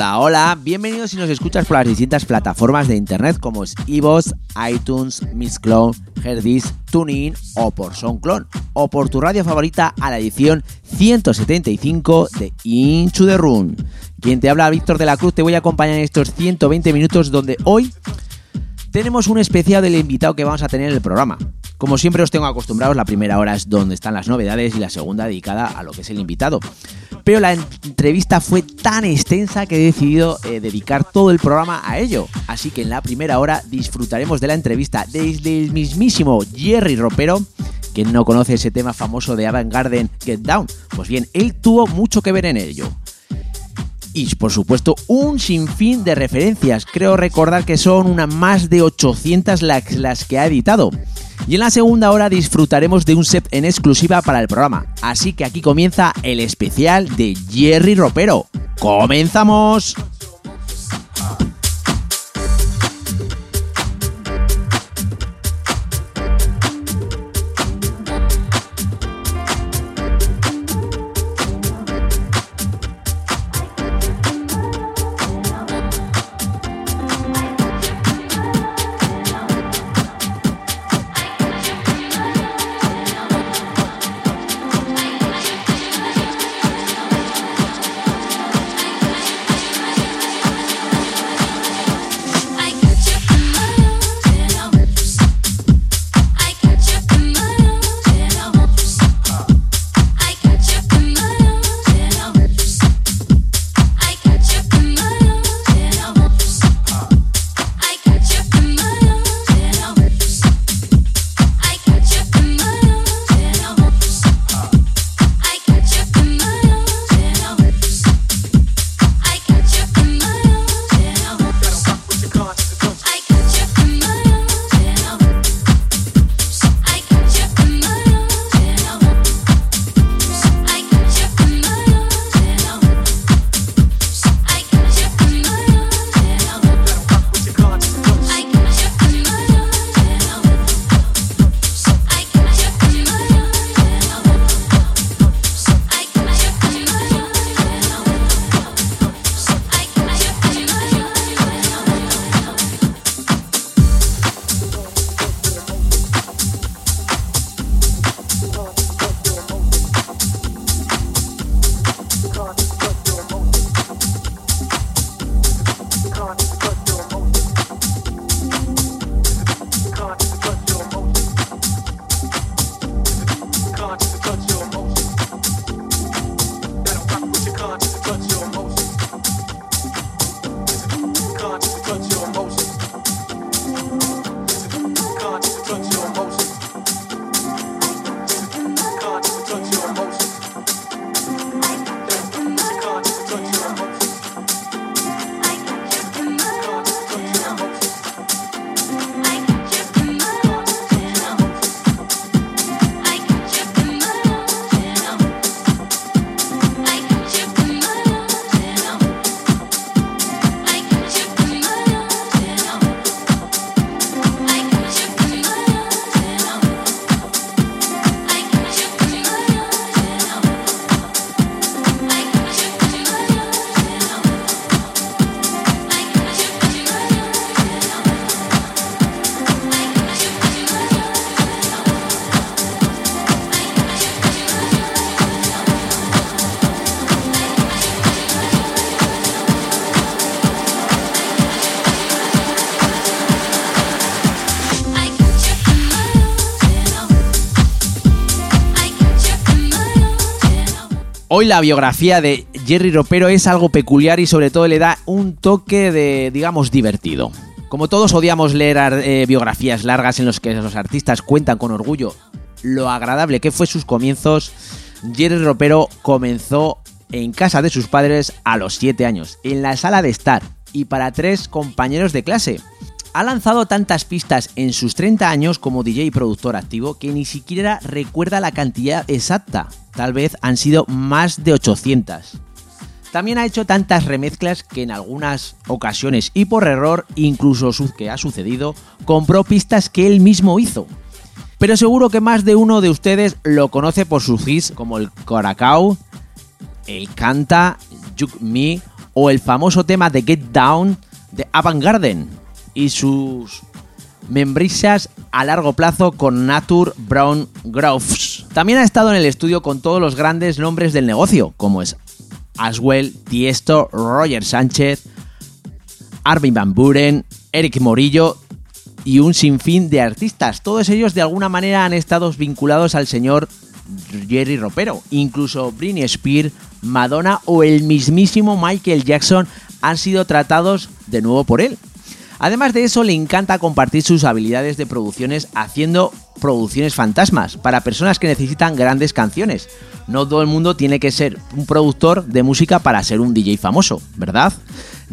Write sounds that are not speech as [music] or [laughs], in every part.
Hola, hola, bienvenidos si nos escuchas por las distintas plataformas de internet como es iVoox, iTunes, Mixcloud, Herdis, TuneIn o por SoundCloud o por tu radio favorita a la edición 175 de Into the Room. Quien te habla, Víctor de la Cruz, te voy a acompañar en estos 120 minutos donde hoy tenemos un especial del invitado que vamos a tener en el programa. Como siempre os tengo acostumbrados, la primera hora es donde están las novedades y la segunda dedicada a lo que es el invitado. Pero la entrevista fue tan extensa que he decidido eh, dedicar todo el programa a ello. Así que en la primera hora disfrutaremos de la entrevista desde el mismísimo Jerry Ropero. Quien no conoce ese tema famoso de Avant Garden Get Down? Pues bien, él tuvo mucho que ver en ello y por supuesto un sinfín de referencias. Creo recordar que son unas más de 800 las, las que ha editado. Y en la segunda hora disfrutaremos de un set en exclusiva para el programa. Así que aquí comienza el especial de Jerry Ropero. ¡Comenzamos! Hoy la biografía de Jerry Ropero es algo peculiar y sobre todo le da un toque de, digamos, divertido. Como todos odiamos leer eh, biografías largas en las que los artistas cuentan con orgullo lo agradable que fue sus comienzos, Jerry Ropero comenzó en casa de sus padres a los 7 años, en la sala de estar y para tres compañeros de clase. Ha lanzado tantas pistas en sus 30 años como DJ y productor activo que ni siquiera recuerda la cantidad exacta. Tal vez han sido más de 800. También ha hecho tantas remezclas que en algunas ocasiones y por error, incluso que ha sucedido, compró pistas que él mismo hizo. Pero seguro que más de uno de ustedes lo conoce por sus hits como el Coracao, el Canta, Juke Me o el famoso tema de Get Down de Avant Garden y sus membrisas a largo plazo con Nature Brown Groves. También ha estado en el estudio con todos los grandes nombres del negocio, como es Aswell, Tiesto, Roger Sánchez, Arvin Van Buren, Eric Morillo y un sinfín de artistas. Todos ellos de alguna manera han estado vinculados al señor Jerry Ropero. Incluso Britney Spears, Madonna o el mismísimo Michael Jackson han sido tratados de nuevo por él. Además de eso, le encanta compartir sus habilidades de producciones haciendo producciones fantasmas para personas que necesitan grandes canciones. No todo el mundo tiene que ser un productor de música para ser un DJ famoso, ¿verdad?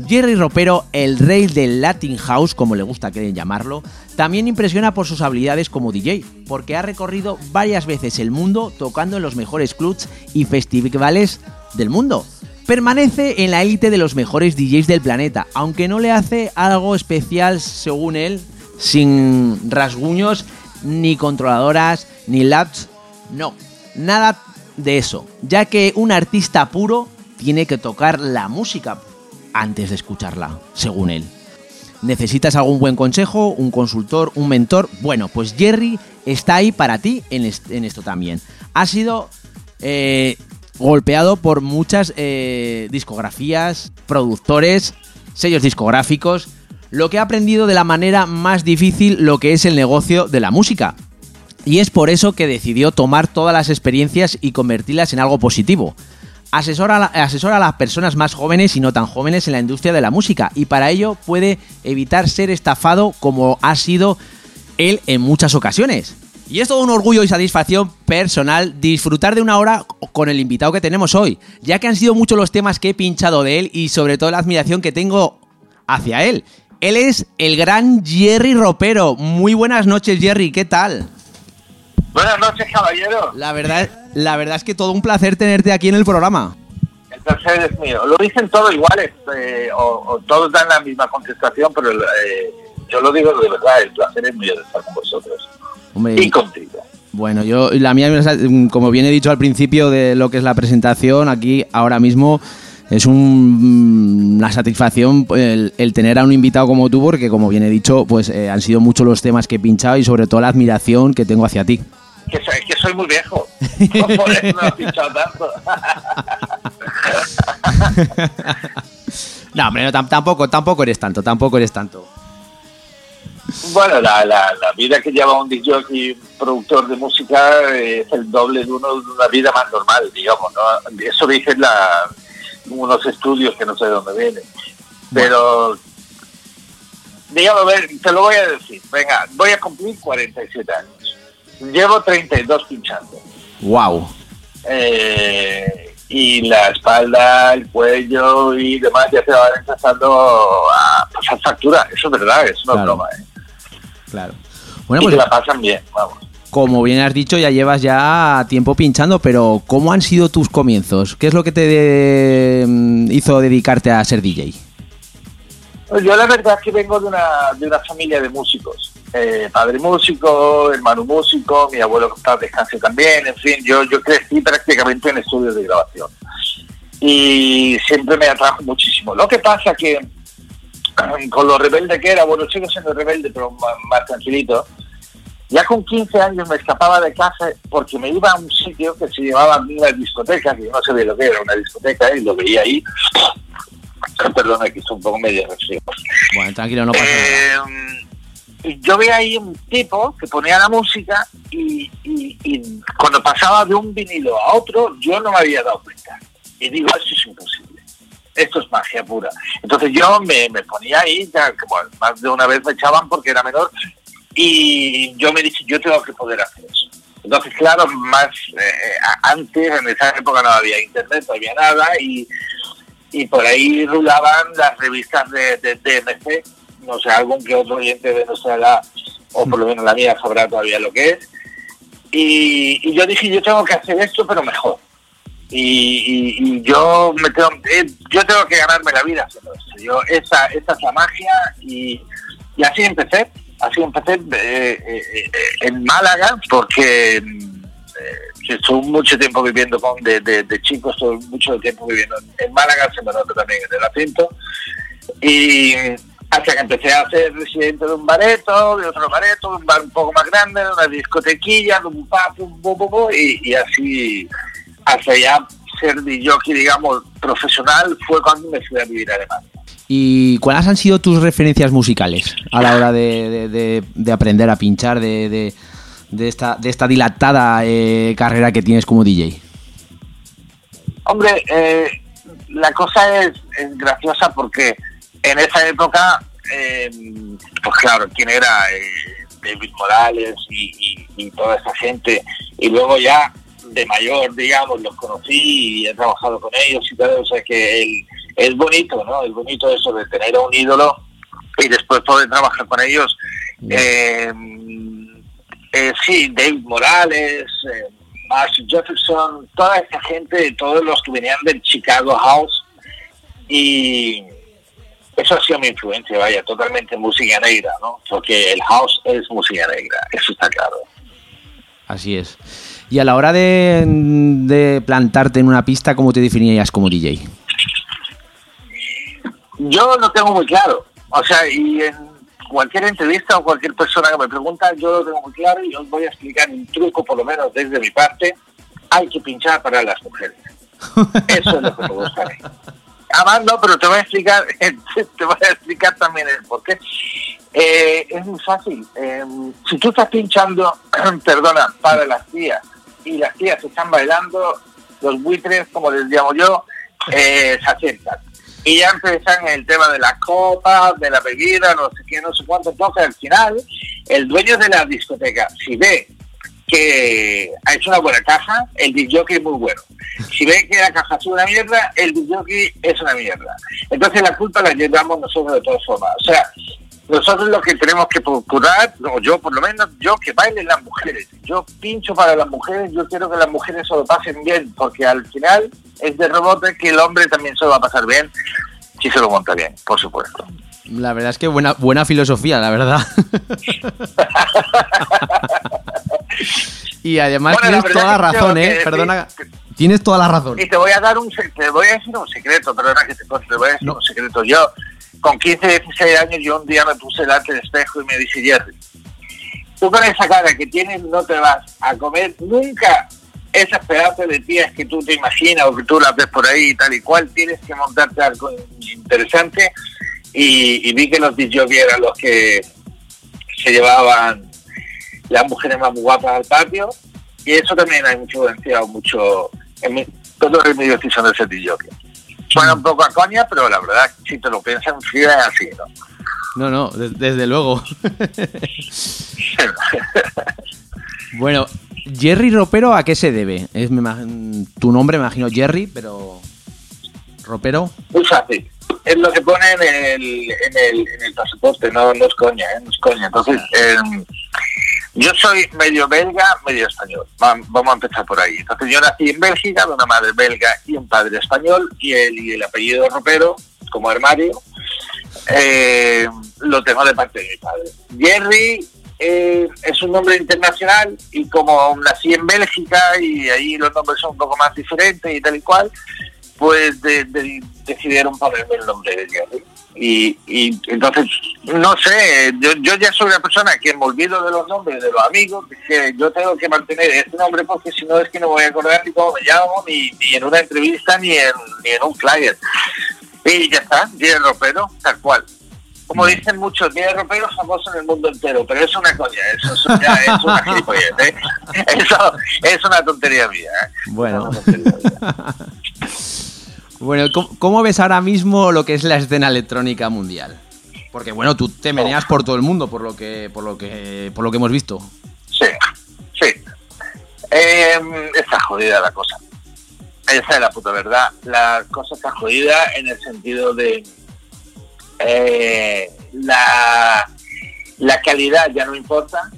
Jerry Ropero, el rey del Latin House, como le gusta que llamarlo, también impresiona por sus habilidades como DJ, porque ha recorrido varias veces el mundo tocando en los mejores clubs y festivales del mundo permanece en la élite de los mejores DJs del planeta, aunque no le hace algo especial según él, sin rasguños, ni controladoras, ni labs, no, nada de eso, ya que un artista puro tiene que tocar la música antes de escucharla, según él. ¿Necesitas algún buen consejo, un consultor, un mentor? Bueno, pues Jerry está ahí para ti en, esto también. Ha sido eh, golpeado por muchas eh, discografías, productores, sellos discográficos, lo que ha aprendido de la manera más difícil lo que es el negocio de la música. Y es por eso que decidió tomar todas las experiencias y convertirlas en algo positivo. Asesora, asesora a las personas más jóvenes y no tan jóvenes en la industria de la música y para ello puede evitar ser estafado como ha sido él en muchas ocasiones. Y es todo un orgullo y satisfacción personal disfrutar de una hora con el invitado que tenemos hoy, ya que han sido muchos los temas que he pinchado de él y sobre todo la admiración que tengo hacia él. Él es el gran Jerry Ropero. Muy buenas noches, Jerry, ¿qué tal? Buenas noches, caballero. La verdad, la verdad es que todo un placer tenerte aquí en el programa. El placer es mío. Lo dicen todos iguales, eh, o, todos dan la misma contestación, pero eh, yo lo digo de verdad, el placer es mío de estar con vosotros y contigo. Bueno, yo la mía, como bien he dicho al principio de lo que es la presentación, aquí ahora mismo es una satisfacción el, tener a un invitado como tú, porque como bien he dicho, pues eh, han sido muchos los temas que he pinchado y sobre todo la admiración que tengo hacia ti. Que soy, que soy muy viejo. [laughs] Por eso no he pinchado tanto. [laughs] no, hombre, tampoco, tampoco eres tanto, tampoco eres tanto. Bueno, la, la, vida que lleva un DJ y productor de música es el doble de, uno, de una vida más normal, digamos, ¿no? Eso dicen la, unos estudios que no sé de dónde vienen. Pero, digamos, ver, te lo voy a decir. Venga, voy a cumplir 47 años. Llevo 32 pinchando. ¡Wow! Eh, y la espalda, el cuello y demás ya se van empezando a pasar factura. Eso es verdad, es una broma, ¿eh? Claro. Bueno, pues, la pasan bien, vamos. Como bien has dicho, ya llevas ya tiempo pinchando, pero ¿cómo han sido tus comienzos? ¿Qué es lo que te mm, hizo dedicarte a ser DJ? Pues yo la verdad es que vengo de una, de una familia de músicos. Eh, padre músico, hermano músico, mi abuelo que estaba descanse también, en fin, yo, yo crecí prácticamente en estudios de grabación. Y siempre me atrajo muchísimo. Lo que pasa que con lo rebelde que era, bueno, sigo siendo rebelde, pero más, tranquilito. Ya con 15 años me escapaba de casa porque me iba a un sitio que se llamaba una discoteca, que yo no sabía lo que era una discoteca, y lo veía ahí. [coughs] Perdona, que estoy un poco medio resfriado. Bueno, tranquilo, no pasa nada. Eh, yo veía ahí un tipo que ponía la música y, cuando pasaba de un vinilo a otro, yo no me había dado cuenta. Y digo, esto es imposible. Esto es magia pura. Entonces yo me, ponía ahí, ya, más de una vez me echaban porque era menor, y yo me dije, yo tengo que poder hacer eso. Entonces, claro, más eh, antes, en esa época no había internet, no había nada, y, por ahí rulaban las revistas de, de DMC, no sé, algún que otro oyente de nuestra edad, o por lo menos la mía, sabrá todavía lo que es. Y, yo dije, yo tengo que hacer esto, pero mejor. Y, yo me tengo, eh, yo tengo que ganarme la vida esto. Yo, esa, esa es la magia y, así empecé. Así empecé eh, eh, en Málaga, porque estuve mucho tiempo viviendo con, de, de, de chicos, estuve mucho tiempo viviendo en Málaga, se me nota también en el acento. Y, hasta que empecé a ser residente de un bareto, de otro bareto, de un bar un poco más grande, de una discotequilla, de un pub, un bo, y, y así hasta ya ser jockey, digamos, profesional, fue cuando me fui a vivir a Alemania. ¿Y cuáles han sido tus referencias musicales a la hora de, aprender a pinchar de, esta, de esta dilatada eh, carrera que tienes como DJ? Hombre, eh, la cosa es, es graciosa porque en esa época, eh, pues claro, quién era eh, David Morales y, toda esa gente, y luego ya de mayor, digamos, los conocí y he trabajado con ellos y todo, o sea que es bonito, ¿no? Es bonito eso de tener a un ídolo y después poder trabajar con ellos. Eh, sí, David Morales, Marshall Jefferson, toda esa gente, todos los que venían del Chicago House y eso ha sido mi influencia, vaya, totalmente música negra, ¿no? Porque el house es música negra, eso está claro. Así es. Y a la hora de, plantarte en una pista, ¿cómo te definirías como DJ? Yo lo tengo muy claro. O sea, y en cualquier entrevista o cualquier persona que me pregunta, yo lo tengo muy claro y os voy a explicar un truco, por lo menos desde mi parte. Hay que pinchar para las mujeres. Eso es lo que me gusta Además, no, pero te voy a explicar, [laughs] te voy a explicar también el por qué. Eh, es muy fácil. Em, si tú estás pinchando, [clears throat] perdona, para las tías, y las tías están bailando, los buitres, como les llamo yo, eh, se acercan. Y ya empiezan el tema de las copas, de la bebida, no sé qué, no sé cuánto. Entonces, al final, el dueño de la discoteca, si ve que ha hecho una buena caja, el disc es muy bueno. Si ve que la caja es una mierda, el disc es una mierda. Entonces la culpa la llevamos nosotros de todas formas. O sea, nosotros lo que tenemos que procurar, o yo por lo menos, yo que bailen las mujeres. Yo pincho para las mujeres, yo quiero que las mujeres se lo pasen bien, porque al final es de rebote que el hombre también se lo va a pasar bien si se lo monta bien, por supuesto. La verdad es que buena, buena filosofía, la verdad. [laughs] y además tienes toda la razón, ¿eh? Perdona. tienes toda la razón. Y te voy a dar un te voy a decir un secreto, perdona que te, te voy a decir un secreto. Yo, con 15, 16 años, yo un día me puse delante del espejo y me dije, Jerry, tú con esa cara que tienes no te vas a comer nunca. Esas pedazos de tías que tú te imaginas o que tú las ves por ahí y tal y cual, tienes que montarte algo interesante. Y, vi que los DJs eran los que se llevaban las mujeres más guapas al patio. Y eso también mucho influenciado mucho en mi, medios que son de ese DJ. Suena un poco a coña, pero la verdad, si te lo piensas, sí es así, ¿no? No, no, desde luego. [laughs] bueno, Jerry Ropero, ¿a qué se debe? Es tu nombre, me imagino Jerry, pero Ropero. Muy fácil es lo que pone en el, en el, en el pasaporte, no, no es coña, ¿eh? no es coña. Entonces, em, yo soy medio belga, medio español. Vamos a empezar por ahí. Entonces, yo nací en Bélgica, de una madre belga y un padre español, y el, y el apellido ropero, como armario, eh, lo tengo de parte de mi padre. Jerry eh, es un nombre internacional y como nací en Bélgica y ahí los nombres son un poco más diferentes y tal y cual, pues decidieron ponerme el nombre de Jerry. Y, y entonces, no sé, yo, yo ya soy una persona que me olvido de los nombres de los amigos, que yo tengo que mantener este nombre porque si no es que no voy a acordar ni cómo me llamo, ni, ni en una entrevista, ni en, ni en un flyer. Y ya está, Jerry Ropero, tal cual. como dicen muchos, tiene roperos famosos en el mundo entero, pero es una coña, eso es, ya es una [laughs] gilipollez, ¿eh? Eso es una tontería mía. ¿eh? Bueno. [laughs] bueno, ¿cómo, ves ahora mismo lo que es la escena electrónica mundial? Porque bueno, tú te meneas por todo el mundo, por lo que, por lo que, por lo que hemos visto. Sí, sí. Eh, está jodida la cosa. Esa es la puta verdad. La cosa está jodida en el sentido de eh, la, la calidad ya no importa,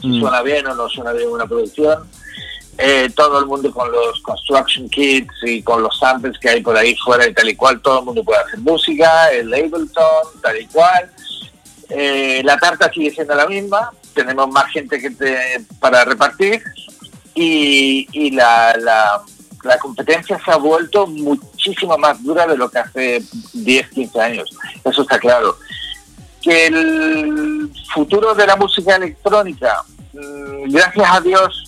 si mm. suena bien o no suena bien una producción. Eh, todo el mundo con los construction kits y con los samples que hay por ahí fuera y tal y cual, todo el mundo puede hacer música, el Ableton, tal y cual. Eh, la tarta sigue siendo la misma, tenemos más gente que para repartir y, y la, la, la competencia se ha vuelto muchísimo más dura de lo que hace 10, 15 años. Eso está claro. Que el futuro de la música electrónica, mm, gracias a Dios,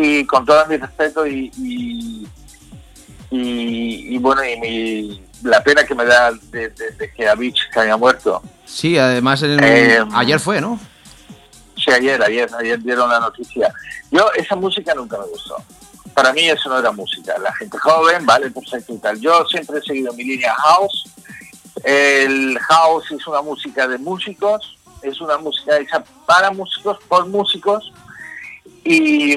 y con todo mi respeto y, y, bueno, y mi, la pena que me da de, que Avich se haya muerto. Sí, además eh, ayer fue, ¿no? Sí, ayer, ayer, ayer dieron la noticia. Yo esa música nunca me gustó para mí eso no era música. La gente joven, vale, perfecto y tal. Yo siempre he seguido mi línea house. El house es una música de músicos, es una música hecha para músicos, por músicos. Y,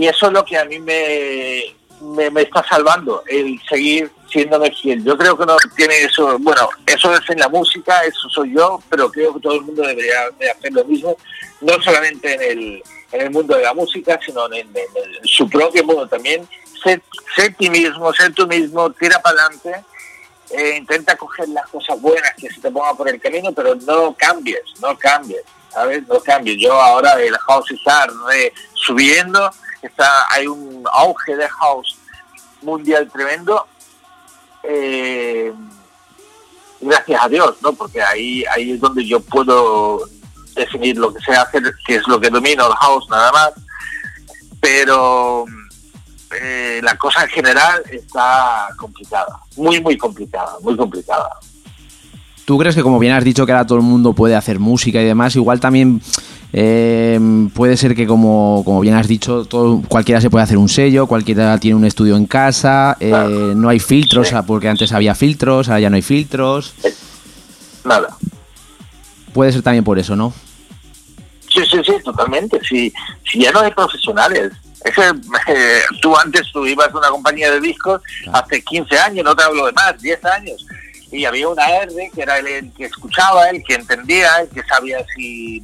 y eso es lo que a mí me, me, está salvando, el seguir siéndome fiel. Yo creo que no tiene eso, bueno, eso es en la música, eso soy yo, pero creo que todo el mundo debería hacer lo mismo, no solamente en el en el mundo de la música, sino en, su propio mundo también. Ser, ti mismo, ser tú mismo, tira para adelante, eh, intenta coger las cosas buenas que se te pongan por el camino, pero no cambies, no cambies, ¿sabes? No cambies. Yo ahora el house está subiendo, está, hay un auge de house mundial tremendo. Eh, gracias a Dios, ¿no? Porque ahí, ahí es donde yo puedo definir lo que sea hacer, que es lo que domina el house nada más, pero eh, la cosa en general está complicada, muy, muy complicada, muy complicada. ¿Tú crees que como bien has dicho que ahora todo el mundo puede hacer música y demás, igual también eh, puede ser que como, como bien has dicho, todo, cualquiera se puede hacer un sello, cualquiera tiene un estudio en casa, eh, no hay filtros, porque antes había filtros, ahora ya no hay filtros. Nada. Puede ser también por eso, ¿no? Sí, sí, sí, totalmente. Si, si ya no hay profesionales. Es eh, [laughs] tú antes tú ibas a una compañía de discos hace 15 años, no te hablo de más, 10 años, y había una R que era el, que escuchaba, el que entendía, el que sabía si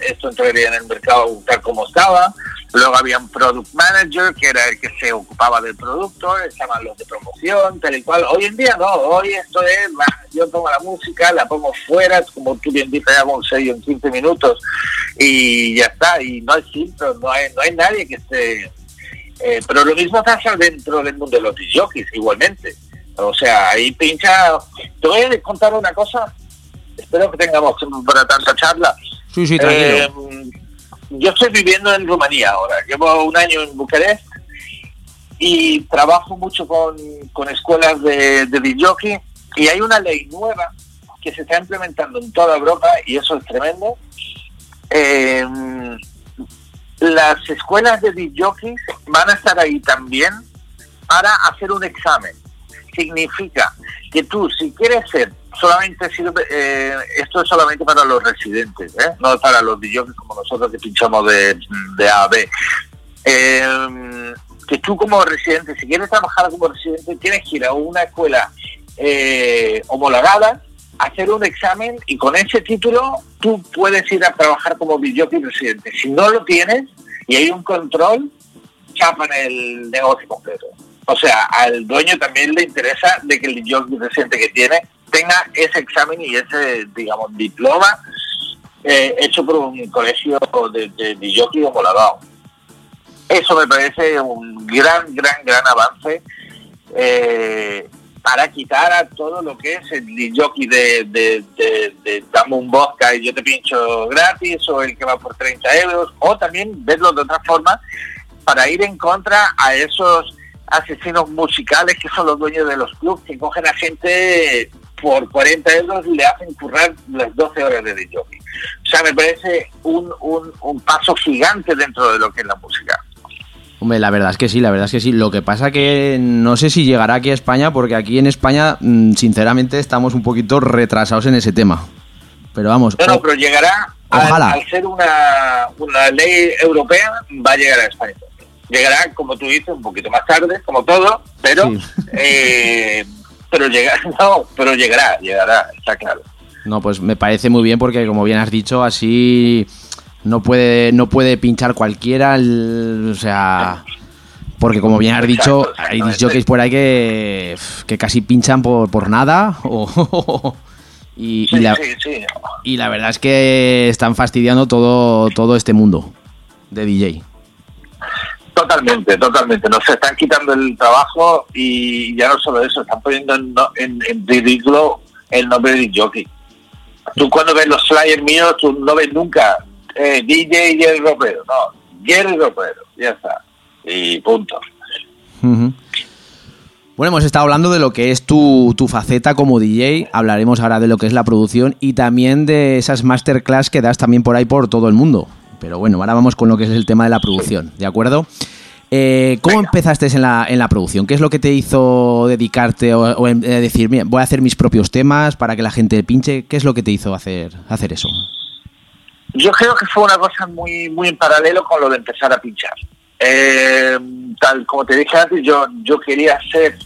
esto entraría en el mercado tal como estaba, Luego había un product manager, que era el que se ocupaba del producto, estaban los de promoción, tal y cual. Hoy en día no, hoy esto es, yo tomo la música, la pongo fuera, como tú bien dices, hago un sello en 15 minutos y ya está, y no hay filtro, no hay, no hay nadie que esté... Eh, pero lo mismo pasa dentro del mundo de los jockeys, igualmente. O sea, ahí pincha... Te voy a contar una cosa, espero que tengamos para tanta charla. Sí, sí, tranquilo. Eh, yo estoy viviendo en Rumanía ahora, llevo un año en Bucarest y trabajo mucho con, escuelas de, de y hay una ley nueva que se está implementando en toda Europa y eso es tremendo. Em, las escuelas de DJ van a estar ahí también para hacer un examen. Significa que tú, si quieres ser solamente sirve, eh, esto es solamente para los residentes, ¿eh? no para los DJs como nosotros que pinchamos de, A a B. Eh, que tú como residente, si quieres trabajar como residente, tienes que ir a una escuela homologada, hacer un examen y con ese título tú puedes ir a trabajar como DJ residente. Si no lo tienes y hay un control, chapan el negocio completo. O sea, al dueño también le interesa de que el DJ residente que tiene tenga ese examen y ese, digamos, diploma eh, hecho por un colegio de, de, de homologado. Eso me parece un gran, gran, gran avance eh, para quitar a todo lo que es el jockey de, de, dame un vodka y yo te pincho gratis o el que va por 30 euros o también verlo de otra forma para ir en contra a esos asesinos musicales que son los dueños de los clubes que cogen a gente por 40 euros le hacen currar las 12 horas de DJ. O sea, me parece un, un, un paso gigante dentro de lo que es la música. Hombre, la verdad es que sí, la verdad es que sí. Lo que pasa que no sé si llegará aquí a España, porque aquí en España, mm, sinceramente, estamos un poquito retrasados en ese tema. Pero vamos. No, no, pero llegará. Ojalá. Al, ser una, una ley europea, va a llegar a España. Llegará, como tú dices, un poquito más tarde, como todo, pero eh, pero llegará, [laughs] no, pero llegará, llegará, está claro. No, pues me parece muy bien porque como bien has dicho, así no puede no puede pinchar cualquiera, o sea, porque como bien has dicho, hay jockeys por ahí que, que casi pinchan por, por nada [laughs] y, la, y la verdad es que están fastidiando todo todo este mundo de DJ. Totalmente, totalmente. Nos están quitando el trabajo y ya no solo eso, están poniendo en, en, ridículo el nombre de jockey. Tú cuando ves los flyers míos, tú no ves nunca eh, DJ Jerry Ropero, no, Jerry Ropero, ya está. Y punto. Bueno, hemos estado hablando de lo que es tu, tu, faceta como DJ, hablaremos ahora de lo que es la producción y también de esas masterclass que das también por ahí por todo el mundo. Pero bueno, ahora vamos con lo que es el tema de la producción, ¿de acuerdo? Eh, ¿Cómo empezaste en la, en la producción? ¿Qué es lo que te hizo dedicarte o, decir, voy a hacer mis propios temas para que la gente pinche? ¿Qué es lo que te hizo hacer, hacer eso? Yo creo que fue una cosa muy, muy en paralelo con lo de empezar a pinchar. Eh, tal como te dije antes, yo, yo quería ser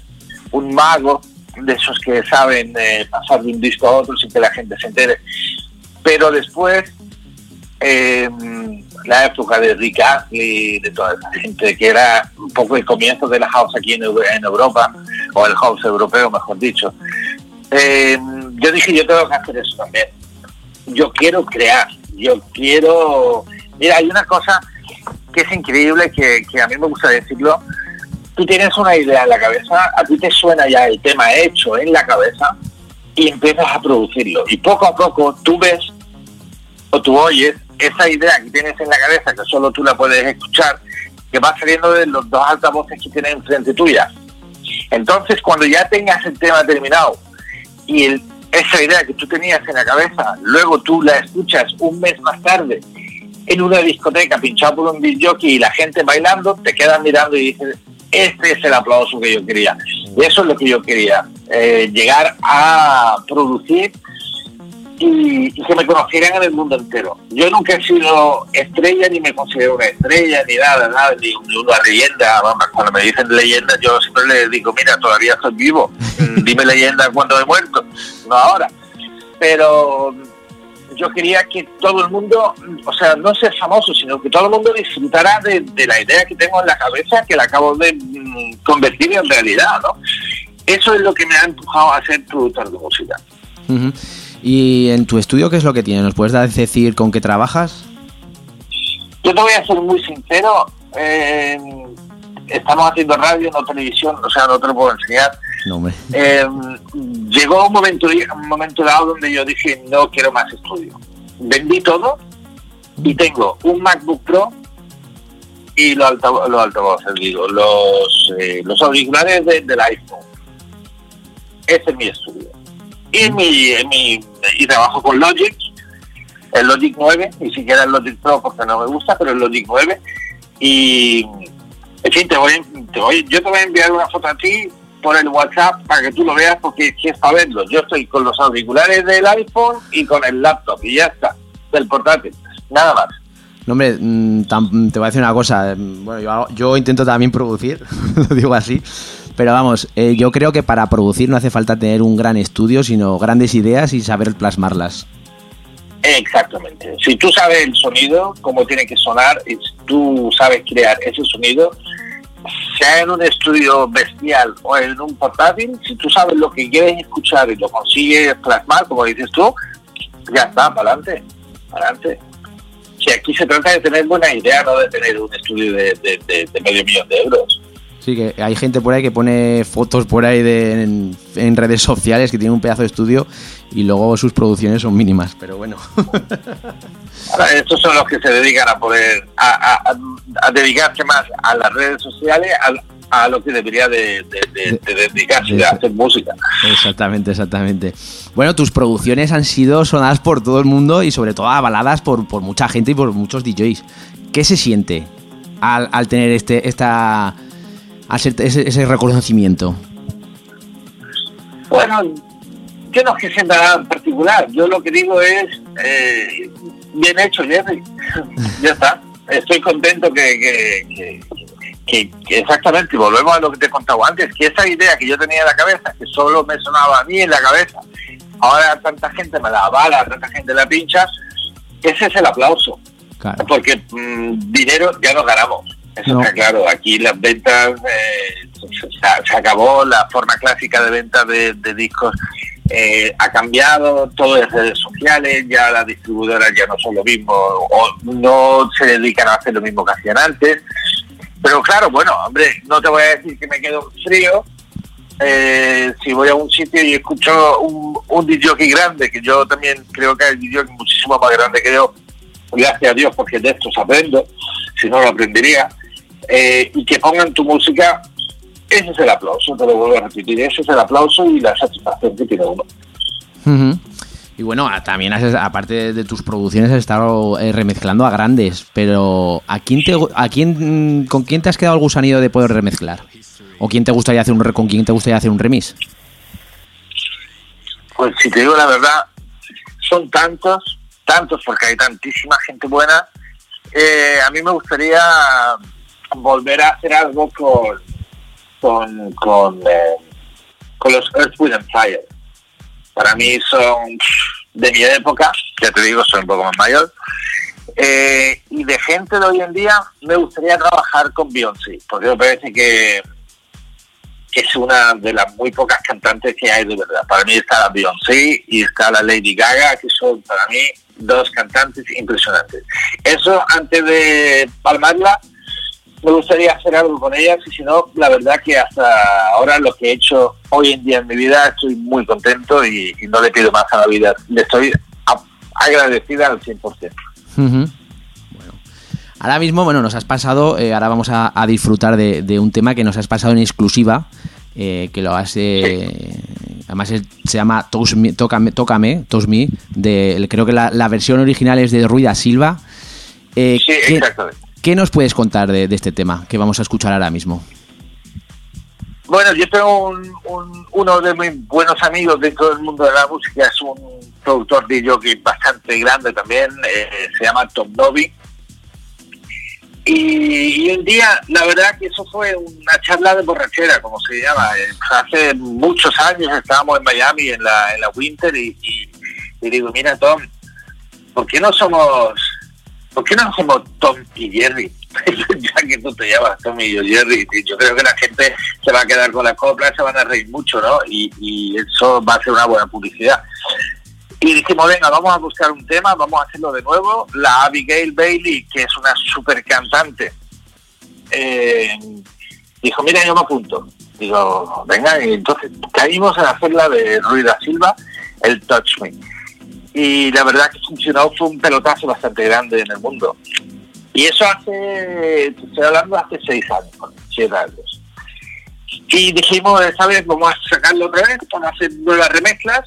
un mago de esos que saben eh, pasar de un disco a otro sin que la gente se entere. Pero después eh, la época de Rick Astley, de toda esa gente, que era un poco el comienzo de la house aquí en, Europa, o el house europeo, mejor dicho. Eh, yo dije, yo tengo que hacer eso también. Yo quiero crear, yo quiero... Mira, hay una cosa que es increíble, que a mí me gusta decirlo. Tú tienes una idea en la cabeza, a ti te suena ya el tema hecho en la cabeza y empiezas a producirlo. Y poco a poco tú ves o tú oyes esa idea que tienes en la cabeza, que solo tú la puedes escuchar, que va saliendo de los dos altavoces que tienes enfrente tuya. Entonces, cuando ya tengas el tema terminado y esa idea que tú tenías en la cabeza, luego tú la escuchas un mes más tarde en una discoteca pinchado por un jockey y la gente bailando, te quedas mirando y dices, este es el aplauso que yo quería. Y eso es lo que yo quería, eh, llegar a producir y, que me conocieran en el mundo entero. Yo nunca he sido estrella, ni me considero una estrella, ni nada, nada, ni, una leyenda. Vamos, cuando me dicen leyenda, yo siempre les digo, mira, todavía estoy vivo, [laughs] dime leyenda cuando he muerto, no ahora. Pero yo quería que todo el mundo, o sea, no ser famoso, sino que todo el mundo disfrutara de, la idea que tengo en la cabeza, que la acabo de mm, convertir en realidad, ¿no? Eso es lo que me ha empujado a ser productor de música. ¿Y en tu estudio qué es lo que tienes? ¿Nos puedes decir con qué trabajas? Yo te voy a ser muy sincero. estamos haciendo radio, no televisión, o sea, no te lo puedo enseñar. No, eh, llegó un momento, un momento dado donde yo dije, no quiero más estudio. Vendí todo y tengo un MacBook Pro y los, altavoces, digo, los, eh, los auriculares del iPhone. Ese es mi estudio. Y, mi, mi, y trabajo con Logic, el Logic 9, ni siquiera el Logic Pro porque no me gusta, pero el Logic 9. Y, en fin, te voy, te voy, yo te voy a enviar una foto a ti por el WhatsApp para que tú lo veas porque si es para verlo. Yo estoy con los auriculares del iPhone y con el laptop y ya está, del portátil, nada más. No, hombre, mm, te voy a decir una cosa. Bueno, yo, yo intento también producir, [laughs] lo digo así. Pero vamos, eh, yo creo que para producir no hace falta tener un gran estudio, sino grandes ideas y saber plasmarlas. Exactamente. Si tú sabes el sonido, cómo tiene que sonar, y tú sabes crear ese sonido, sea en un estudio bestial o en un portátil, si tú sabes lo que quieres escuchar y lo consigues plasmar, como dices tú, ya está, para adelante, para adelante. Si aquí se trata de tener buena idea, no de tener un estudio de medio millón de euros. Sí, que hay gente por ahí que pone fotos por ahí de, en, redes sociales que tiene un pedazo de estudio y luego sus producciones son mínimas, pero bueno. [laughs] Ahora, estos son los que se dedican a poder, a, dedicarse más a las redes sociales, a, lo que debería de, dedicarse a hacer música. Exactamente, exactamente. Bueno, tus producciones han sido sonadas por todo el mundo y sobre todo avaladas por, por mucha gente y por muchos DJs. ¿Qué se siente al, al tener este, esta, ese, ese reconocimiento? Bueno, yo no es que sienta nada en particular. Yo lo que digo es, eh, bien hecho, Jerry. [laughs] ya está. Estoy contento que, que, exactamente, volvemos a lo que te he contado antes, que esa idea que yo tenía en la cabeza, que solo me sonaba a mí en la cabeza, ahora tanta gente me la avala, tanta gente la pincha, ese es el aplauso. Porque mm, dinero ya no ganamos. Eso está claro. Aquí las ventas, eh, se, acabó la forma clásica de venta de, discos. Eh, ha cambiado, todo es redes sociales, ya las distribuidoras ya no son lo mismo, o no se dedican a hacer lo mismo que hacían antes. Pero claro, bueno, hombre, no te voy a decir que me quedo frío. Eh, si voy a un sitio y escucho un, un DJ grande, que yo también creo que hay DJ muchísimo más grande que yo, gracias a Dios porque de esto aprendo, si no lo aprendería, eh, y que pongan tu música, ese es el aplauso, te lo vuelvo a repetir, ese es el aplauso y la satisfacción que tiene uno. Y bueno, también aparte de tus producciones has estado eh, remezclando a grandes, pero ¿a quién te, a quién, ¿con quién te has quedado el gusanillo de poder remezclar? ¿O quién te gustaría hacer un con quién te gustaría hacer un remix? Pues si te digo la verdad, son tantos, tantos porque hay tantísima gente buena. Eh, a mí me gustaría volver a hacer algo con con con, eh, con los Earth, Wind and Fire. Para mí son de mi época, ya te digo, soy un poco más mayor. Eh, y de gente de hoy en día me gustaría trabajar con Beyoncé, porque me parece que, es una de las muy pocas cantantes que hay de verdad. Para mí está la Beyoncé y está la Lady Gaga, que son para mí dos cantantes impresionantes. Eso antes de palmarla, me gustaría hacer algo con ellas y si no, la verdad que hasta ahora lo que he hecho hoy en día en mi vida estoy muy contento y, no le pido más a la vida. Le estoy agradecida al 100%. Bueno. Ahora mismo, bueno, nos has pasado, eh, ahora vamos a, disfrutar de, un tema que nos has pasado en exclusiva, eh, que lo has... Eh, además se llama Tócame, Tócame, Me, de, creo que la, versión original es de Ruida Silva. sí, exactamente. ¿Qué nos puedes contar de, este tema que vamos a escuchar ahora mismo? Bueno, yo tengo un, uno de mis buenos amigos dentro del mundo de la música, es un productor de jockey bastante grande también, eh, se llama Tom Novi. Y, un día, la verdad que eso fue una charla de borrachera, como se llama. Eh, hace muchos años estábamos en Miami en la, en la Winter y, y digo, mira Tom, ¿por qué no somos ¿por qué no hacemos Tom y Jerry? [laughs] ya que tú te llamas Tom y yo Jerry, yo creo que la gente se va a quedar con la copla, se van a reír mucho, ¿no? Y, eso va a ser una buena publicidad. Y dijimos, venga, vamos a buscar un tema, vamos a hacerlo de nuevo. La Abigail Bailey, que es una super cantante, eh, dijo, mira, yo me apunto. Digo, venga, y entonces caímos en hacerla de Ruida Silva, el Touch Me y la verdad que funcionó, fue un pelotazo bastante grande en el mundo. Y eso hace, estoy hablando hace seis años, siete años. Y dijimos, vez vamos a sacarlo otra vez, vamos a hacer nuevas remezclas,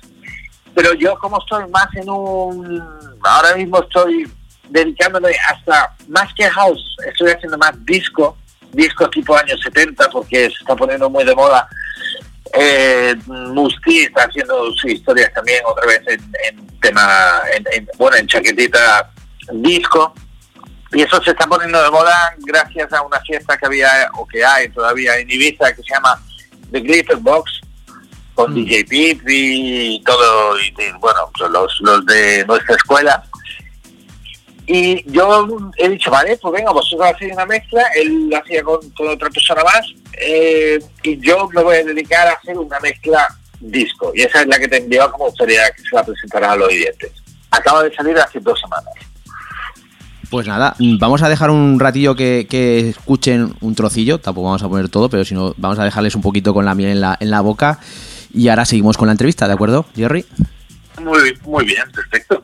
pero yo como estoy más en un, ahora mismo estoy dedicándome hasta, más que house, estoy haciendo más disco, disco tipo años 70, porque se está poniendo muy de moda eh, Musti está haciendo su historia también otra vez en, tema, en, bueno, en chaquetita disco. Y eso se está poniendo de moda gracias a una fiesta que había, o que hay todavía en Ibiza, que se llama The Glitter Box, con mm. DJ Pip y todo, y, bueno, los, los de nuestra escuela. Y yo he dicho, vale, pues venga, vosotros hacéis una mezcla, él lo hacía con, otra persona más, eh, y yo me voy a dedicar a hacer una mezcla disco. Y esa es la que te envió como gustaría que se la presentara a los oyentes. Acaba de salir hace dos semanas. Pues nada, vamos a dejar un ratillo que, escuchen un trocillo, tampoco vamos a poner todo, pero si no, vamos a dejarles un poquito con la miel en la, en la boca. Y ahora seguimos con la entrevista, ¿de acuerdo, Jerry? Muy, muy bien, perfecto.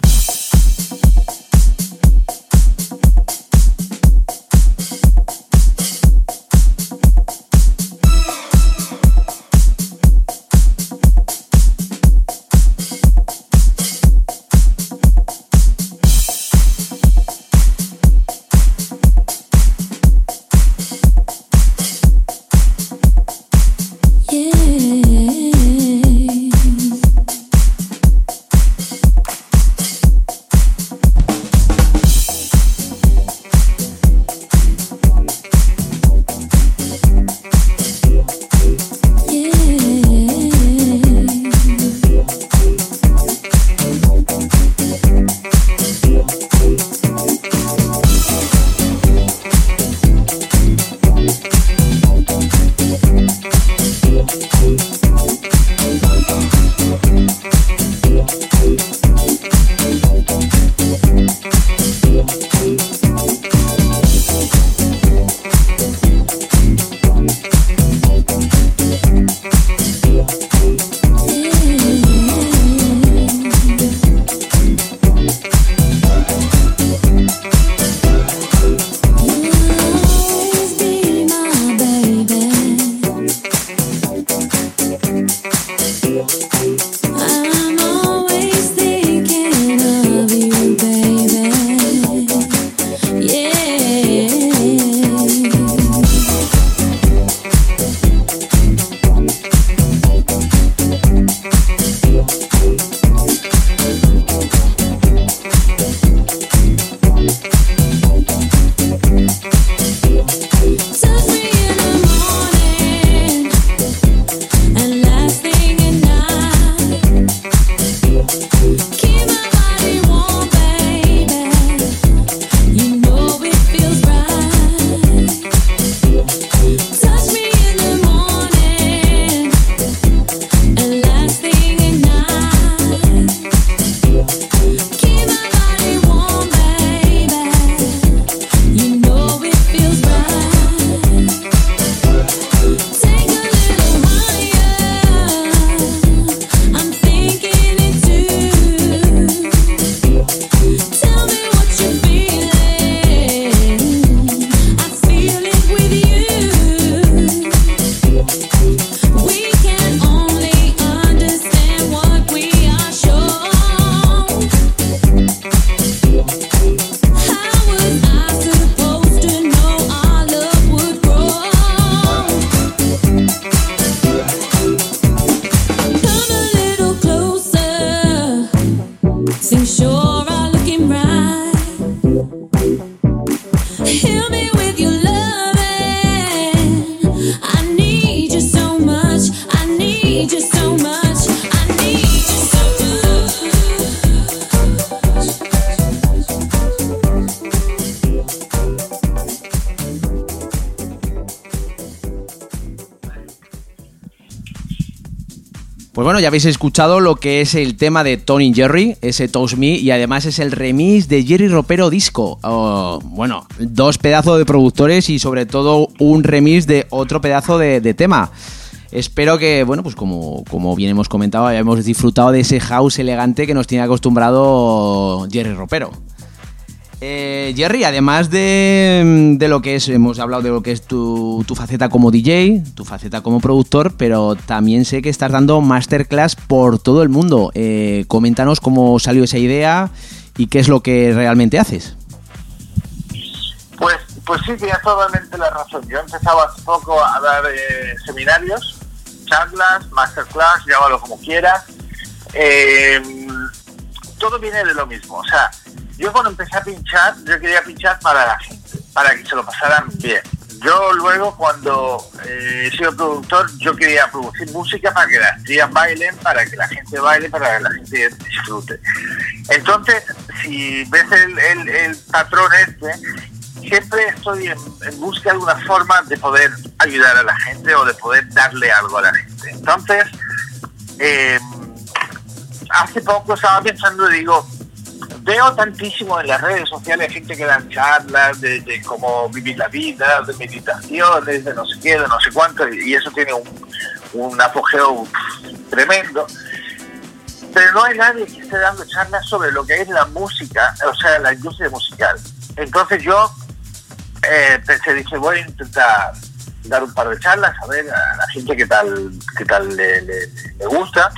Ya habéis escuchado lo que es el tema de Tony Jerry, ese Toast Me, y además es el remix de Jerry Ropero Disco. Bueno, dos pedazos de productores y sobre todo un remix de otro pedazo de, tema. Espero que, bueno, pues como, como bien hemos comentado, hayamos disfrutado de ese house elegante que nos tiene acostumbrado Jerry Ropero. Eh, Jerry, además de, lo que es, hemos hablado de lo que es tu, faceta como DJ, tu faceta como productor, pero también sé que estás dando masterclass por todo el mundo. Eh, coméntanos cómo salió esa idea y qué es lo que realmente haces. Pues, pues sí, tienes totalmente la razón. Yo empezaba hace poco a dar eh, seminarios, charlas, masterclass, llámalo como quieras. todo viene de lo mismo. O sea, yo cuando empecé a pinchar, yo quería pinchar para la gente, para que se lo pasaran bien. Yo luego cuando eh, he sido productor, yo quería producir música para que las tías bailen, para que la gente baile, para que la gente disfrute. Entonces, si ves el, patrón este, siempre estoy en, busca de alguna forma de poder ayudar a la gente o de poder darle algo a la gente. Entonces, eh, hace poco estaba pensando y digo, veo tantísimo en las redes sociales gente que dan charlas de, cómo vivir la vida, de meditaciones, de no sé qué, de no sé cuánto, y eso tiene un, apogeo tremendo. pero no hay nadie que esté dando charlas sobre lo que es la música, o sea, la industria musical. Entonces yo eh, pensé, dije, voy a intentar dar un par de charlas, a ver a la gente qué tal, qué tal le, gusta.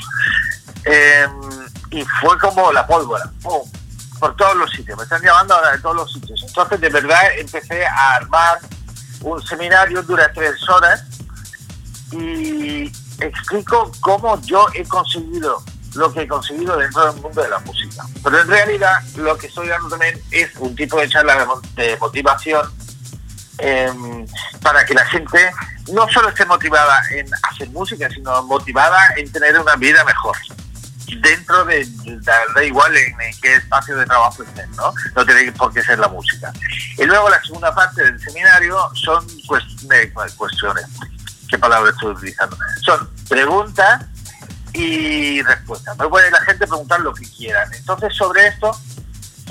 Em, y fue como la pólvora, por todos los sitios, me están llamando ahora de todos los sitios. Entonces, de verdad, empecé a armar un seminario, dura tres horas, y explico cómo yo he conseguido lo que he conseguido dentro del mundo de la música. Pero en realidad lo que estoy dando también es un tipo de charla de motivación em, para que la gente no solo esté motivada en hacer música, sino motivada en tener una vida mejor. Dentro de, da, igual en, qué espacio de trabajo estén, ¿no? No tiene por qué ser la música. Y luego la segunda parte del seminario son cuestiones. ¿Qué palabra estoy utilizando? Son preguntas y respuestas. Me puede la gente preguntar lo que quieran. Entonces, sobre esto,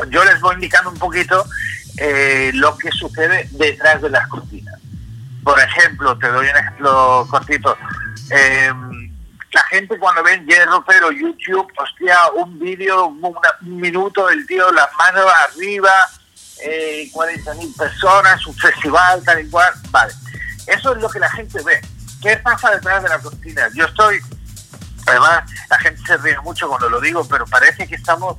yo les voy indicando un poquito eh, lo que sucede detrás de las cortinas. Por ejemplo, te doy un ejemplo cortito. Em, la gente cuando ven Hierro Pero YouTube, hostia, un vídeo, un minuto del tío, las manos arriba, eh, 40.000 personas, un festival, tal y cual. Vale, eso es lo que la gente ve. ¿Qué pasa detrás de la cortina? Yo estoy, además, la gente se ríe mucho cuando lo digo, pero parece que estamos,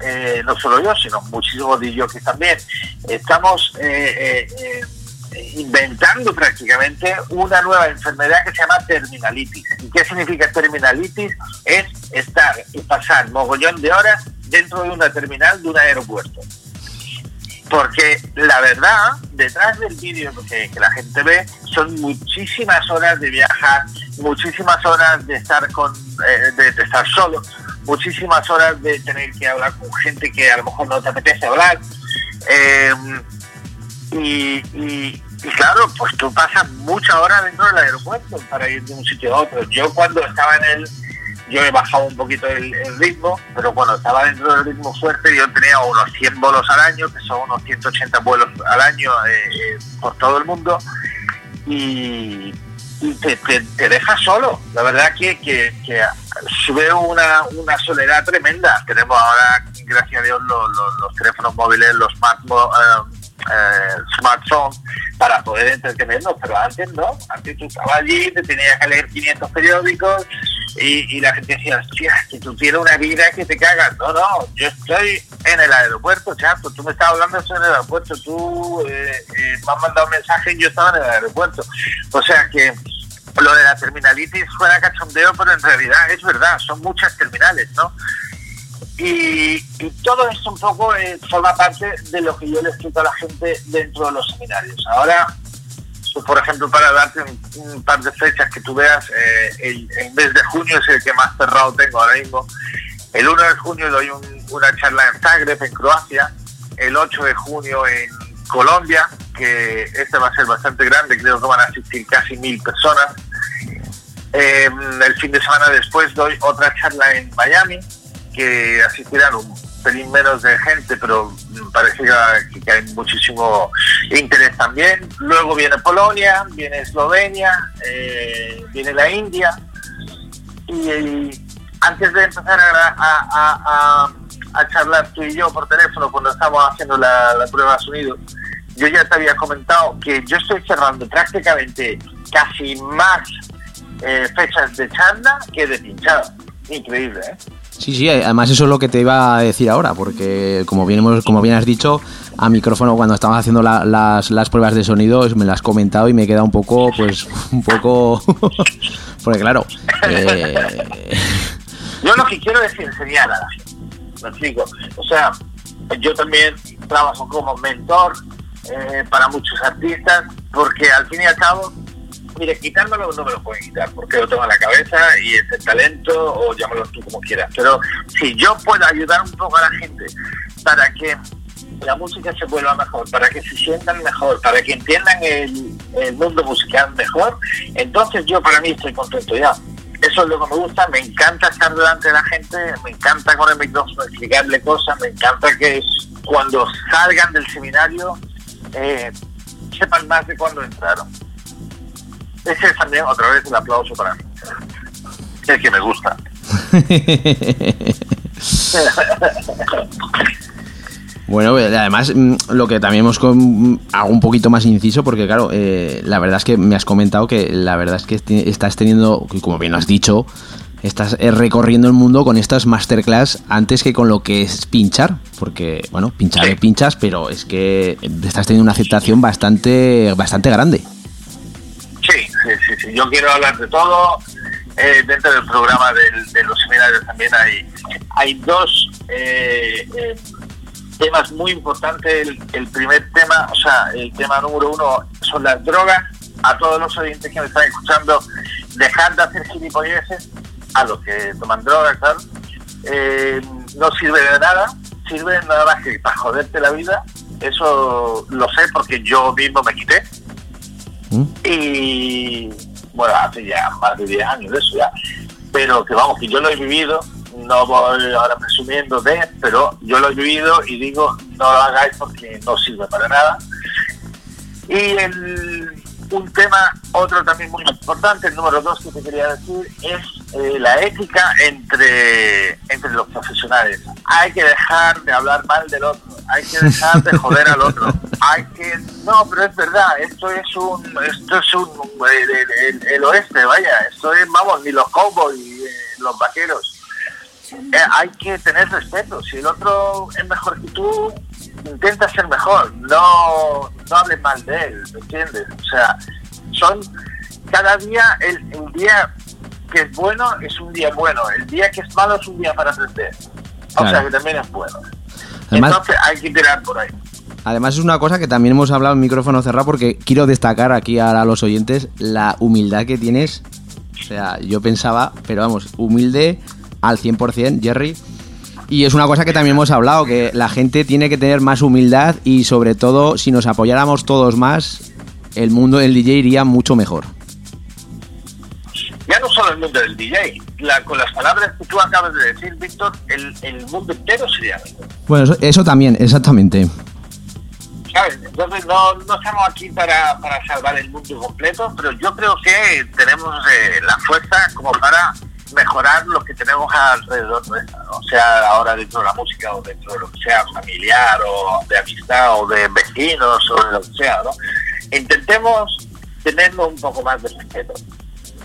eh, no solo yo, sino muchísimos de que también, estamos eh, eh, inventando prácticamente una nueva enfermedad que se llama terminalitis. ¿Y qué significa terminalitis? Es estar y pasar mogollón de horas dentro de una terminal de un aeropuerto. Porque la verdad, detrás del vídeo que, la gente ve, son muchísimas horas de viajar, muchísimas horas de estar con, eh, de, estar solo, muchísimas horas de tener que hablar con gente que a lo mejor no te apetece hablar. Eh, y, y claro, pues tú pasas muchas horas dentro del aeropuerto para ir de un sitio a otro. Yo cuando estaba en el, yo he bajado un poquito el, ritmo, pero cuando estaba dentro del ritmo fuerte yo tenía unos 100 vuelos al año, que son unos 180 vuelos al año eh, eh, por todo el mundo, y, te, te, deja solo. La verdad que, que, sube una, una soledad tremenda. Tenemos ahora, gracias a Dios, los, teléfonos móviles, los smartphones, eh, smartphones para poder entretenernos, pero antes no, antes tú estabas allí, te tenías que leer 500 periódicos y, la gente decía, hostia, que tú tienes una vida que te cagas. No, no, yo estoy en el aeropuerto, chato, tú me estás hablando en el aeropuerto, tú eh, eh, me has mandado un mensaje y yo estaba en el aeropuerto. O sea que lo de la terminalitis fuera cachondeo, pero en realidad es verdad, son muchas terminales, ¿no? Y, todo esto un poco eh, forma parte de lo que yo le explico a la gente dentro de los seminarios. Ahora, pues, por ejemplo, para darte un, par de fechas que tú veas, eh, el, mes de junio es el que más cerrado tengo ahora mismo. El 1 de junio doy una charla en Zagreb, en Croacia. El 8 de junio en Colombia, que este va a ser bastante grande, creo que van a asistir casi mil personas. Eh, el fin de semana después doy otra charla en Miami, que asistirán un pelín menos de gente, pero parece que, hay muchísimo interés también. Luego viene Polonia, viene Eslovenia, eh, viene la India. Y, antes de empezar a, charlar tú y yo por teléfono cuando estábamos haciendo la, prueba de sonido, yo ya te había comentado que yo estoy cerrando prácticamente casi más eh, fechas de charla que de pinchado. Increíble, ¿eh? Sí, sí, además eso es lo que te iba a decir ahora, porque como bien, como bien has dicho, a micrófono cuando estabas haciendo las, las, pruebas de sonido me las has comentado y me queda un poco, pues, [laughs] un poco... [laughs] porque claro... Eh, yo lo que quiero es enseñar a la me explico. O sea, yo también trabajo como mentor eh, para muchos artistas, porque al fin y al cabo mire, quitármelo no me lo pueden quitar porque lo tengo en la cabeza y es el talento o llámalo tú como quieras. Pero si yo puedo ayudar un poco a la gente para que la música se vuelva mejor, para que se sientan mejor, para que entiendan el, el mundo musical mejor, entonces yo para mí estoy contento ya. Eso es lo que me gusta, me encanta estar delante de la gente, me encanta con el micrófono explicarle cosas, me encanta que cuando salgan del seminario eh, sepan más de cuándo entraron ese es también otra vez el aplauso para mí. Es que me gusta. [laughs] Bueno, además, mm, lo que también hemos con, hago un poquito más inciso, porque claro, eh, la verdad es que me has comentado que la verdad es que estás teniendo, como bien lo has dicho, estás eh, recorriendo el mundo con estas masterclass antes que con lo que es pinchar, porque, bueno, pinchar y pinchas, pero es que estás teniendo una aceptación bastante, bastante grande. Sí, sí, sí, yo quiero hablar de todo. dentro del programa de los seminarios también hay, hay dos eh, temas muy importantes. El, primer tema, o sea, el tema número uno son las drogas. A todos los oyentes que me están escuchando, dejar de hacer gilipolleces a los que toman drogas, claro. Eh, no sirve de nada, sirve nada más que para joderte la vida. Eso lo sé porque yo mismo me quité. Y bueno, hace ya más de 10 años de eso ya. Pero que vamos, que yo lo he vivido no voy ahora presumiendo de, pero yo lo he vivido y digo, no lo hagáis porque no sirve para nada. Y el, un tema, otro también muy importante, el número dos que te quería decir, es eh, la ética entre, entre los profesionales. Hay que dejar de hablar mal del otro, hay que dejar de joder al otro, [laughs] hay que... No, pero es verdad, esto es un... Esto es un... El, oeste, vaya, esto es, vamos, ni los cowboys, eh, los vaqueros eh, hay que tener respeto. Si el otro es mejor que tú, intenta ser mejor. No, no hables mal de él, ¿me entiendes? O sea, son cada día, el, día que es bueno es un día bueno. El día que es malo es un día para aprender. O sea, que también es bueno. Entonces hay que tirar por ahí. Además es una cosa que también hemos hablado en micrófono cerrado porque quiero destacar aquí a los oyentes la humildad que tienes. O sea, yo pensaba, pero vamos, humilde al 100%, Jerry. Y es una cosa que también hemos hablado, que la gente tiene que tener más humildad y sobre todo si nos apoyáramos todos más, el mundo del DJ iría mucho mejor. Ya no solo el mundo del DJ, con las palabras que tú acabas de decir, Víctor, el, mundo entero sería mejor. Bueno, eso, también, exactamente. ¿Sabes? Entonces no, no estamos aquí para, para, salvar el mundo completo, pero yo creo que tenemos eh, la fuerza como para mejorar lo que tenemos alrededor o sea, ahora dentro de la música o dentro de lo que sea familiar o de amistad o de vecinos o de lo que sea, ¿no? Intentemos tenerlo un poco más de respeto,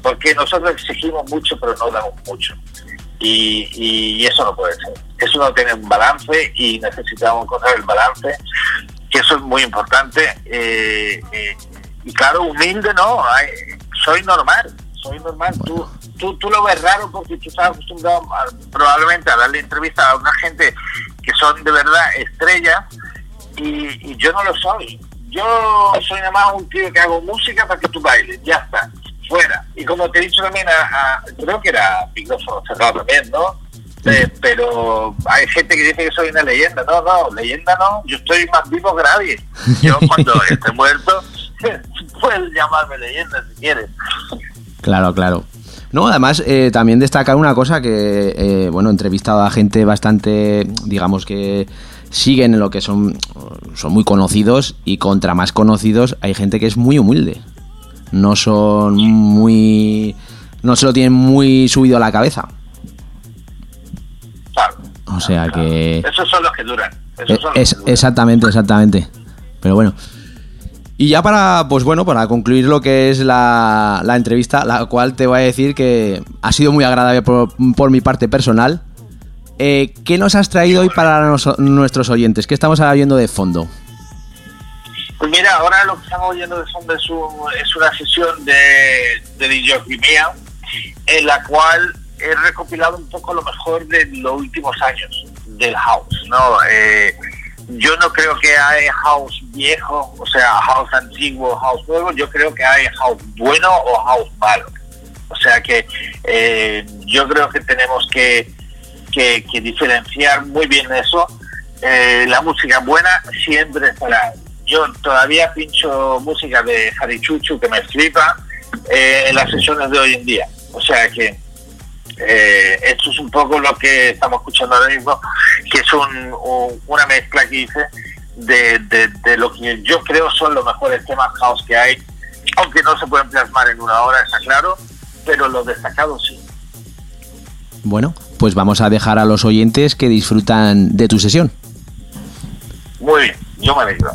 porque nosotros exigimos mucho pero no damos mucho. Y, y, eso no puede ser. Eso no tiene un balance y necesitamos encontrar el balance, que eso es muy importante. Eh, eh, y claro, humilde no, soy normal, soy normal. Tú, tú, tú lo ves raro porque tú estás acostumbrado probablemente a darle entrevista a una gente que son de verdad estrellas y, yo no lo soy. Yo soy nada más un tío que hago música para que tú bailes, ya está, fuera. Y como te he dicho también, a, creo que era micrófono cerrado también, ¿no? Eh, pero hay gente que dice que soy una leyenda. No, no, leyenda no. Yo estoy más vivo que nadie. Yo [laughs] cuando esté muerto, [laughs] puedes llamarme leyenda si quieres. Claro, claro. No, además, eh, también destacar una cosa que, eh, bueno, he entrevistado a gente bastante, digamos que siguen en lo que son, son muy conocidos y contra más conocidos hay gente que es muy humilde. No son muy... no se lo tienen muy subido a la cabeza. o sea que... Esos son los que duran. es, Exactamente, exactamente. Pero bueno, y ya para, pues bueno, para concluir lo que es la, entrevista, la cual te voy a decir que ha sido muy agradable por, mi parte personal. Eh, ¿Qué nos has traído hoy para nuestros oyentes? ¿Qué estamos viendo de fondo? Pues mira, ahora lo que estamos oyendo de fondo es, una sesión de, de en la cual he recopilado un poco lo mejor de los últimos años del house, ¿no? Eh, yo no creo que hay house viejo, o sea, house antiguo, house nuevo, yo creo que hay house bueno o house malo. O sea que eh, yo creo que tenemos que, que, diferenciar muy bien eso. Eh, la música buena siempre estará. Yo todavía pincho música de Chuchu que me flipa eh, en las sesiones de hoy en día. O sea que esto es un poco lo que estamos escuchando ahora mismo, que es una mezcla que hice de, de, lo que yo creo son los mejores temas house que hay, aunque no se pueden plasmar en una hora, está claro, pero los destacados sí. Bueno, pues vamos a dejar a los oyentes que disfrutan de tu sesión. Muy bien, yo me alegro.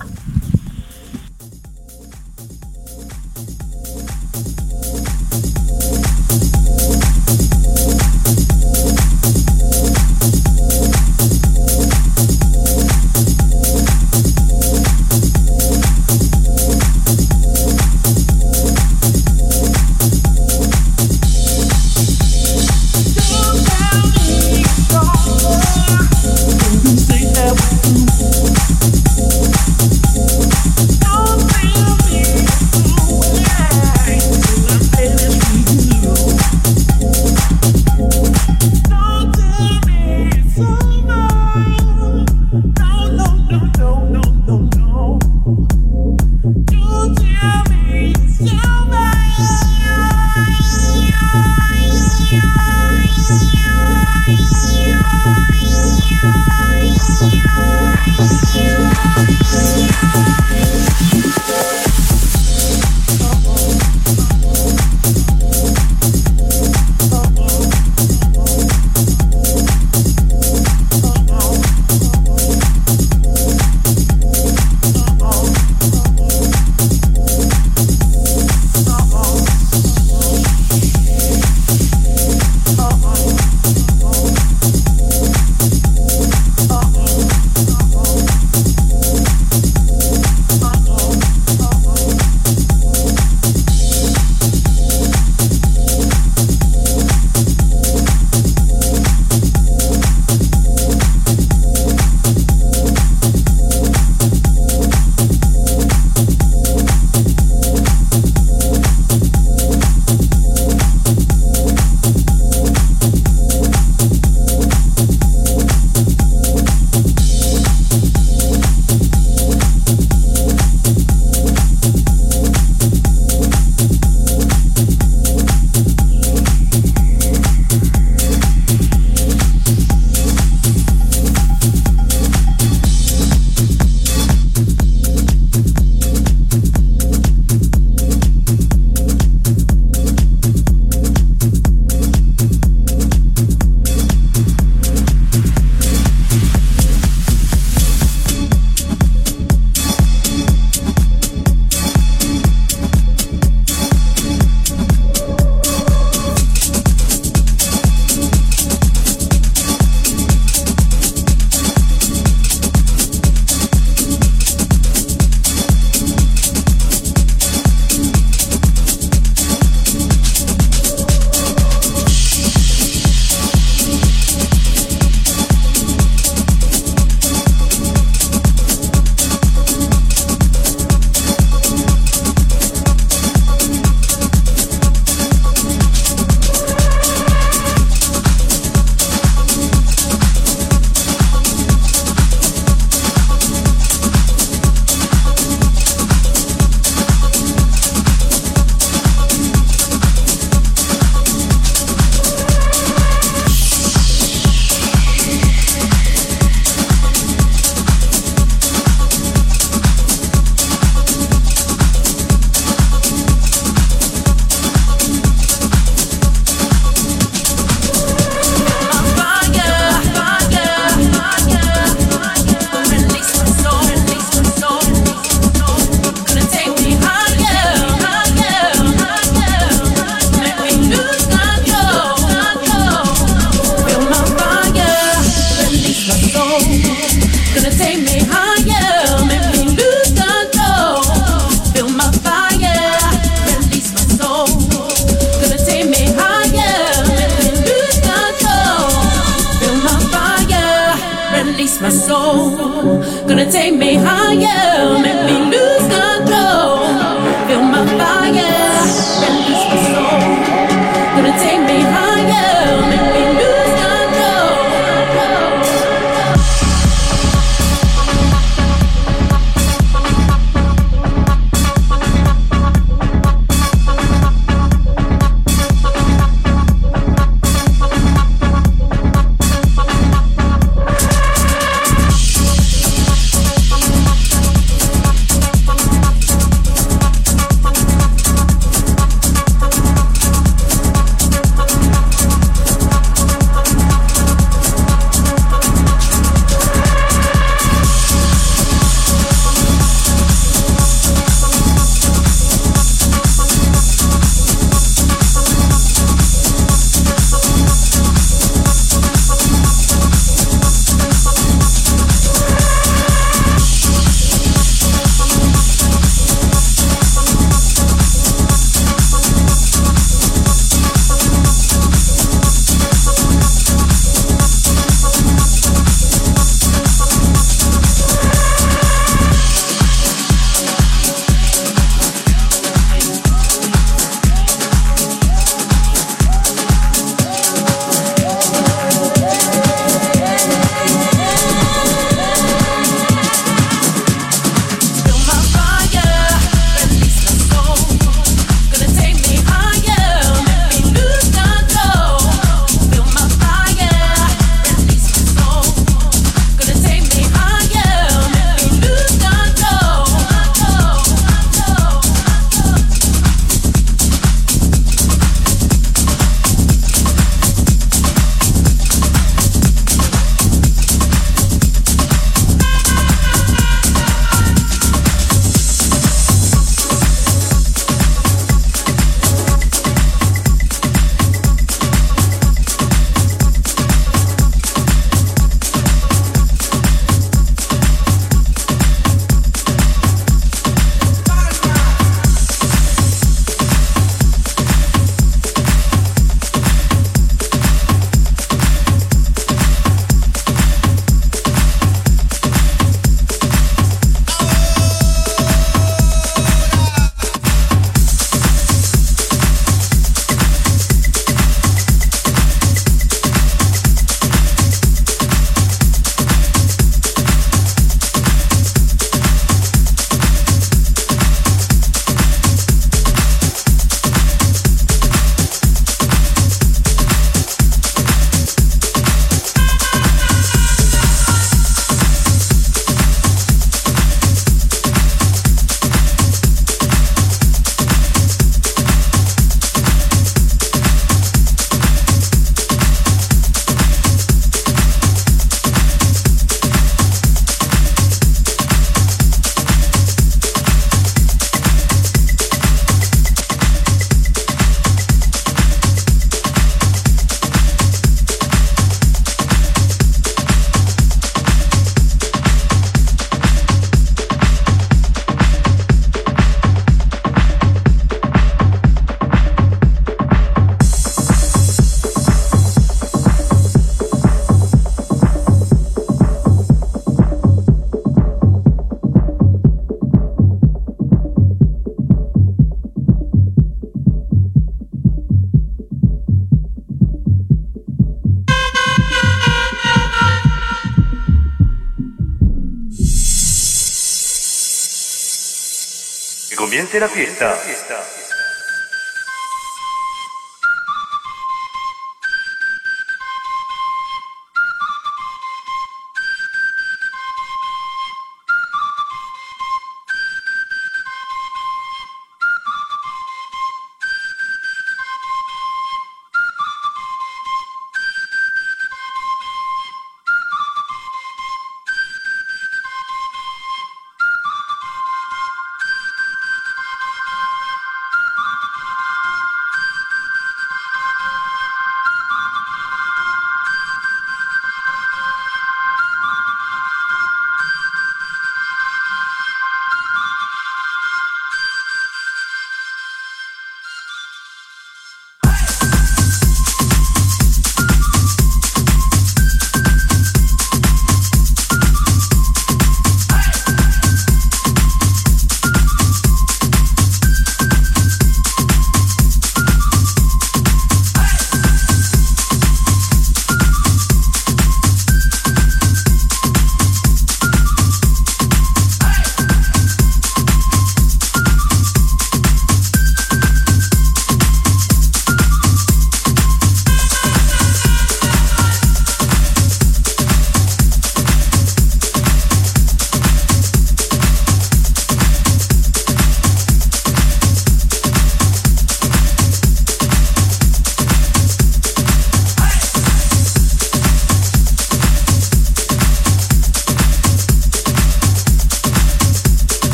Comience la fiesta.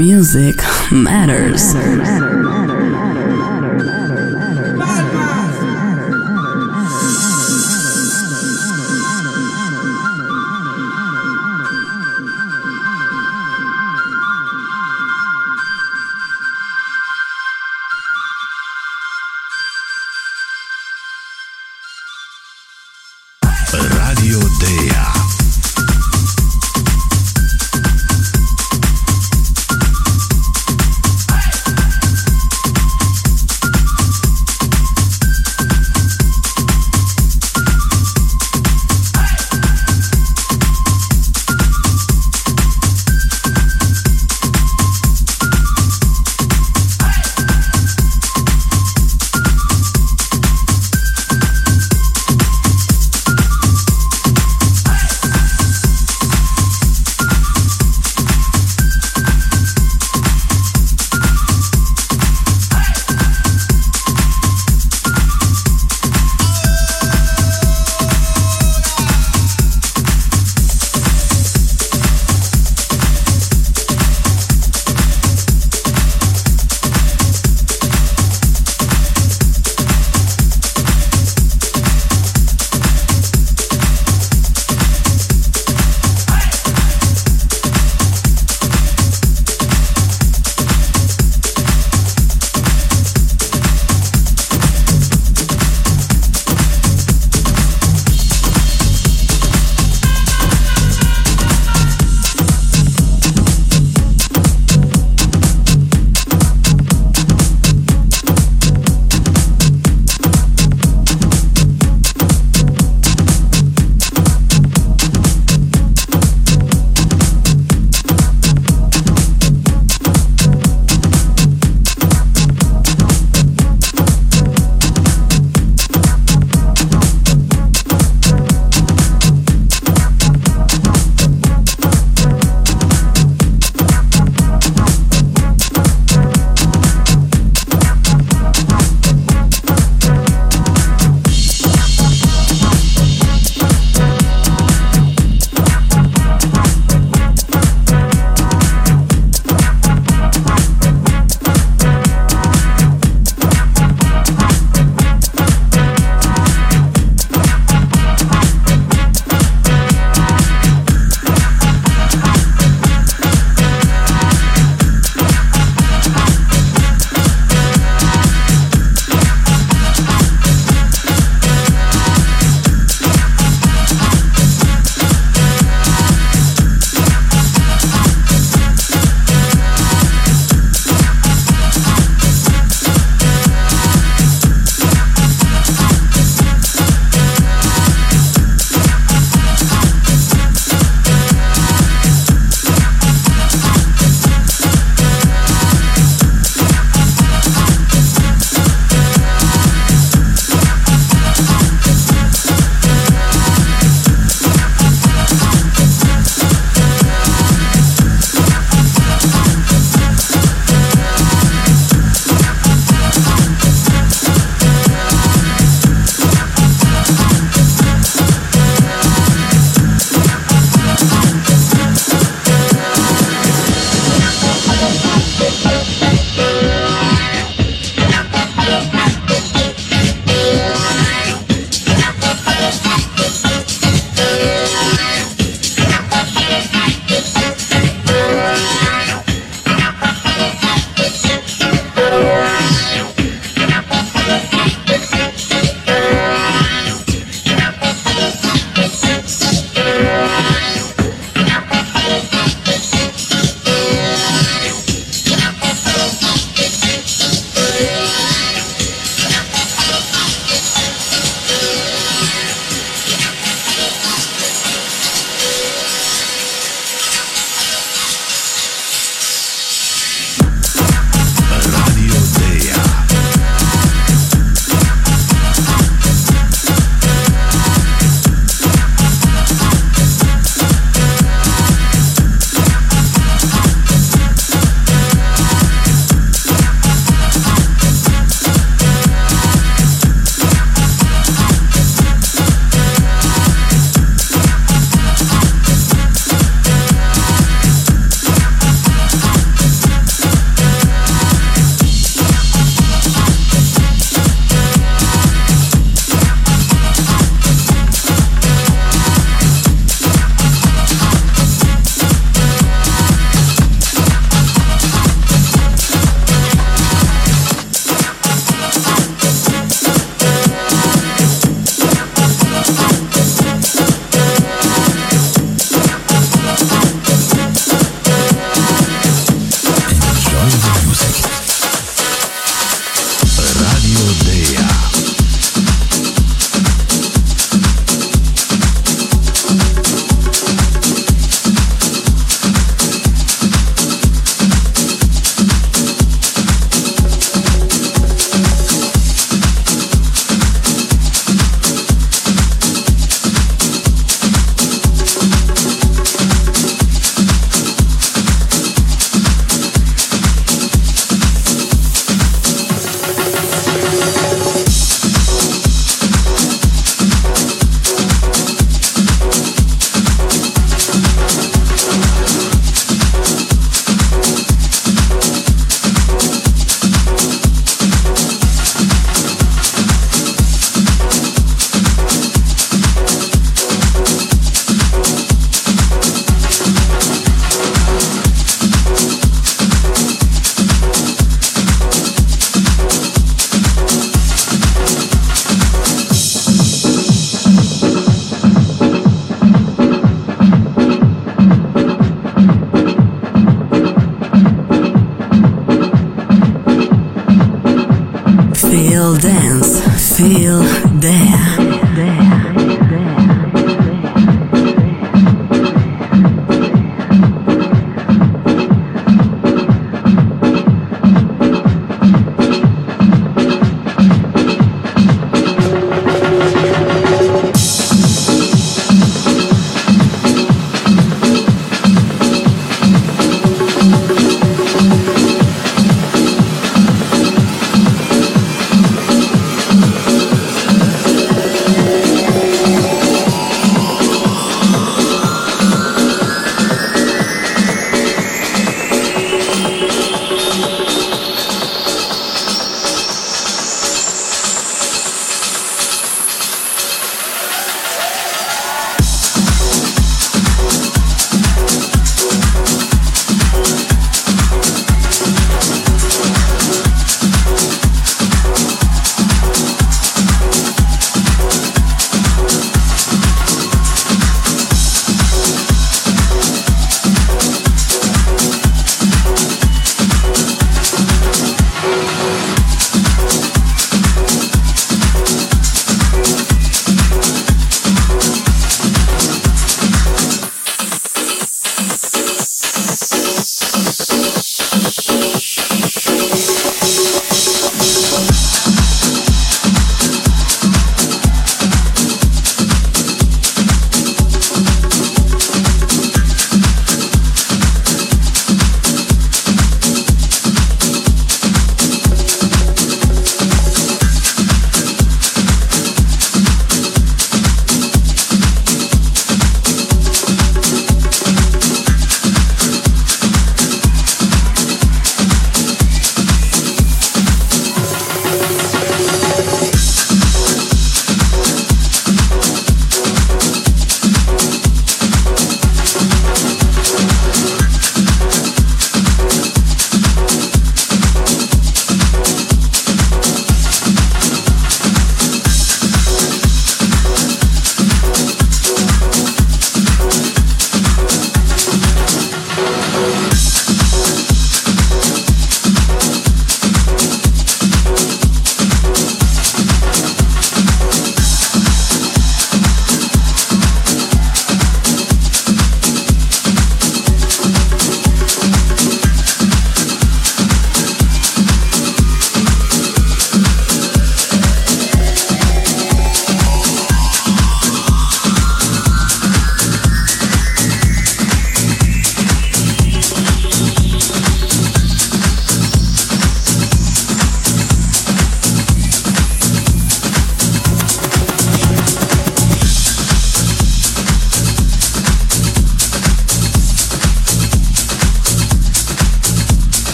Music matters. matters.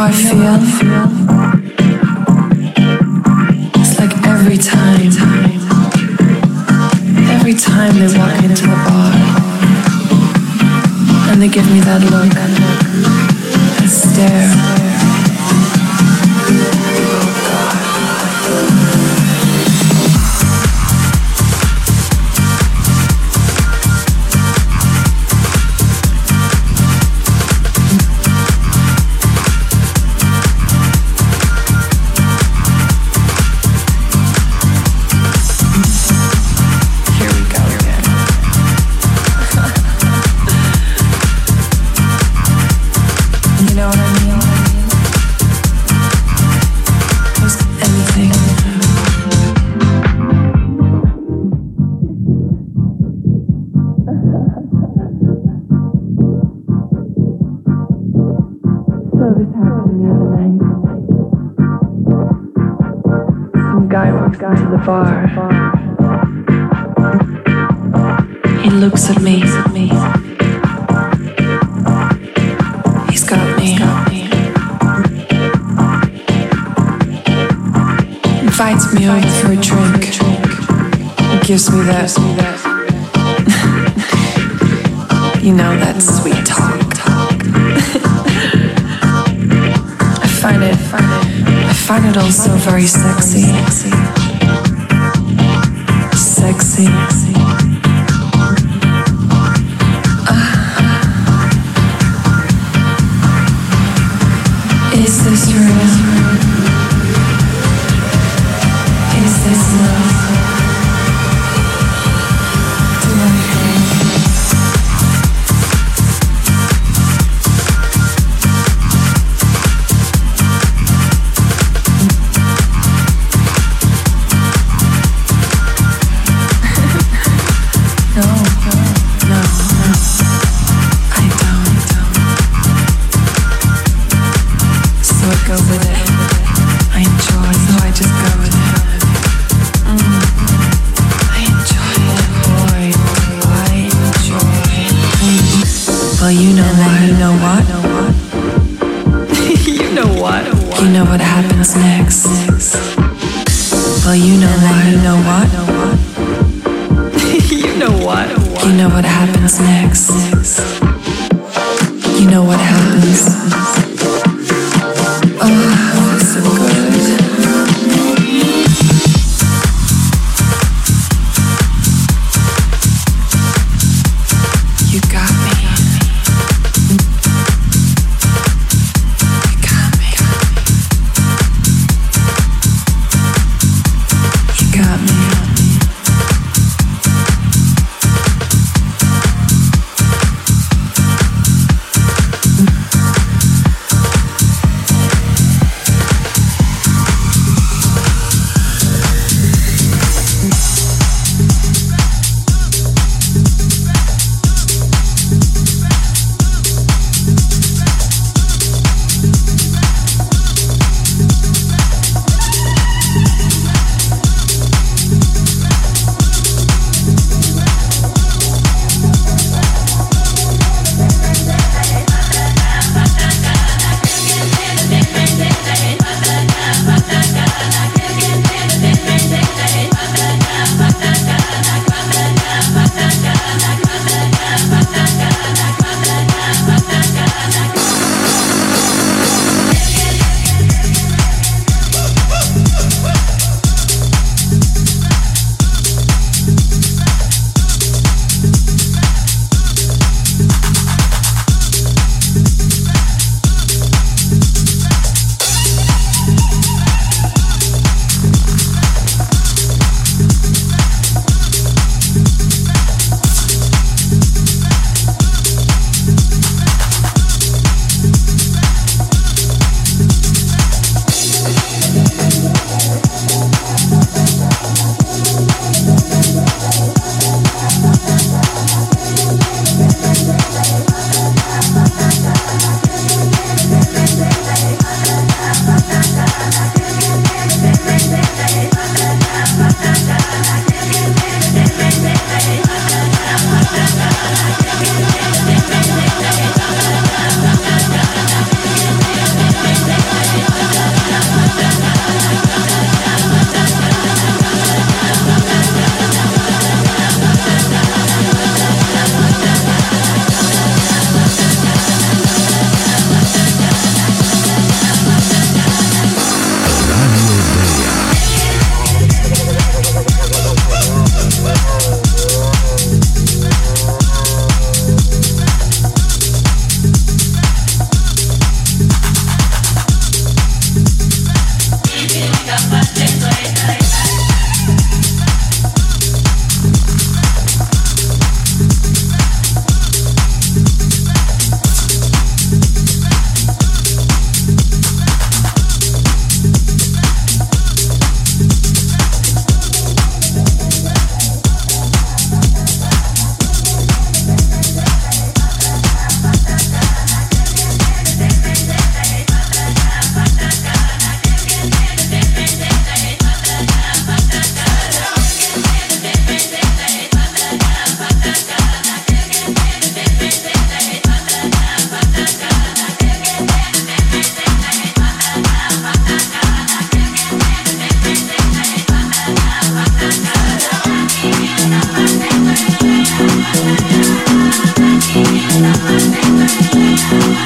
How I feel?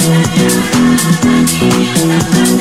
Thank you.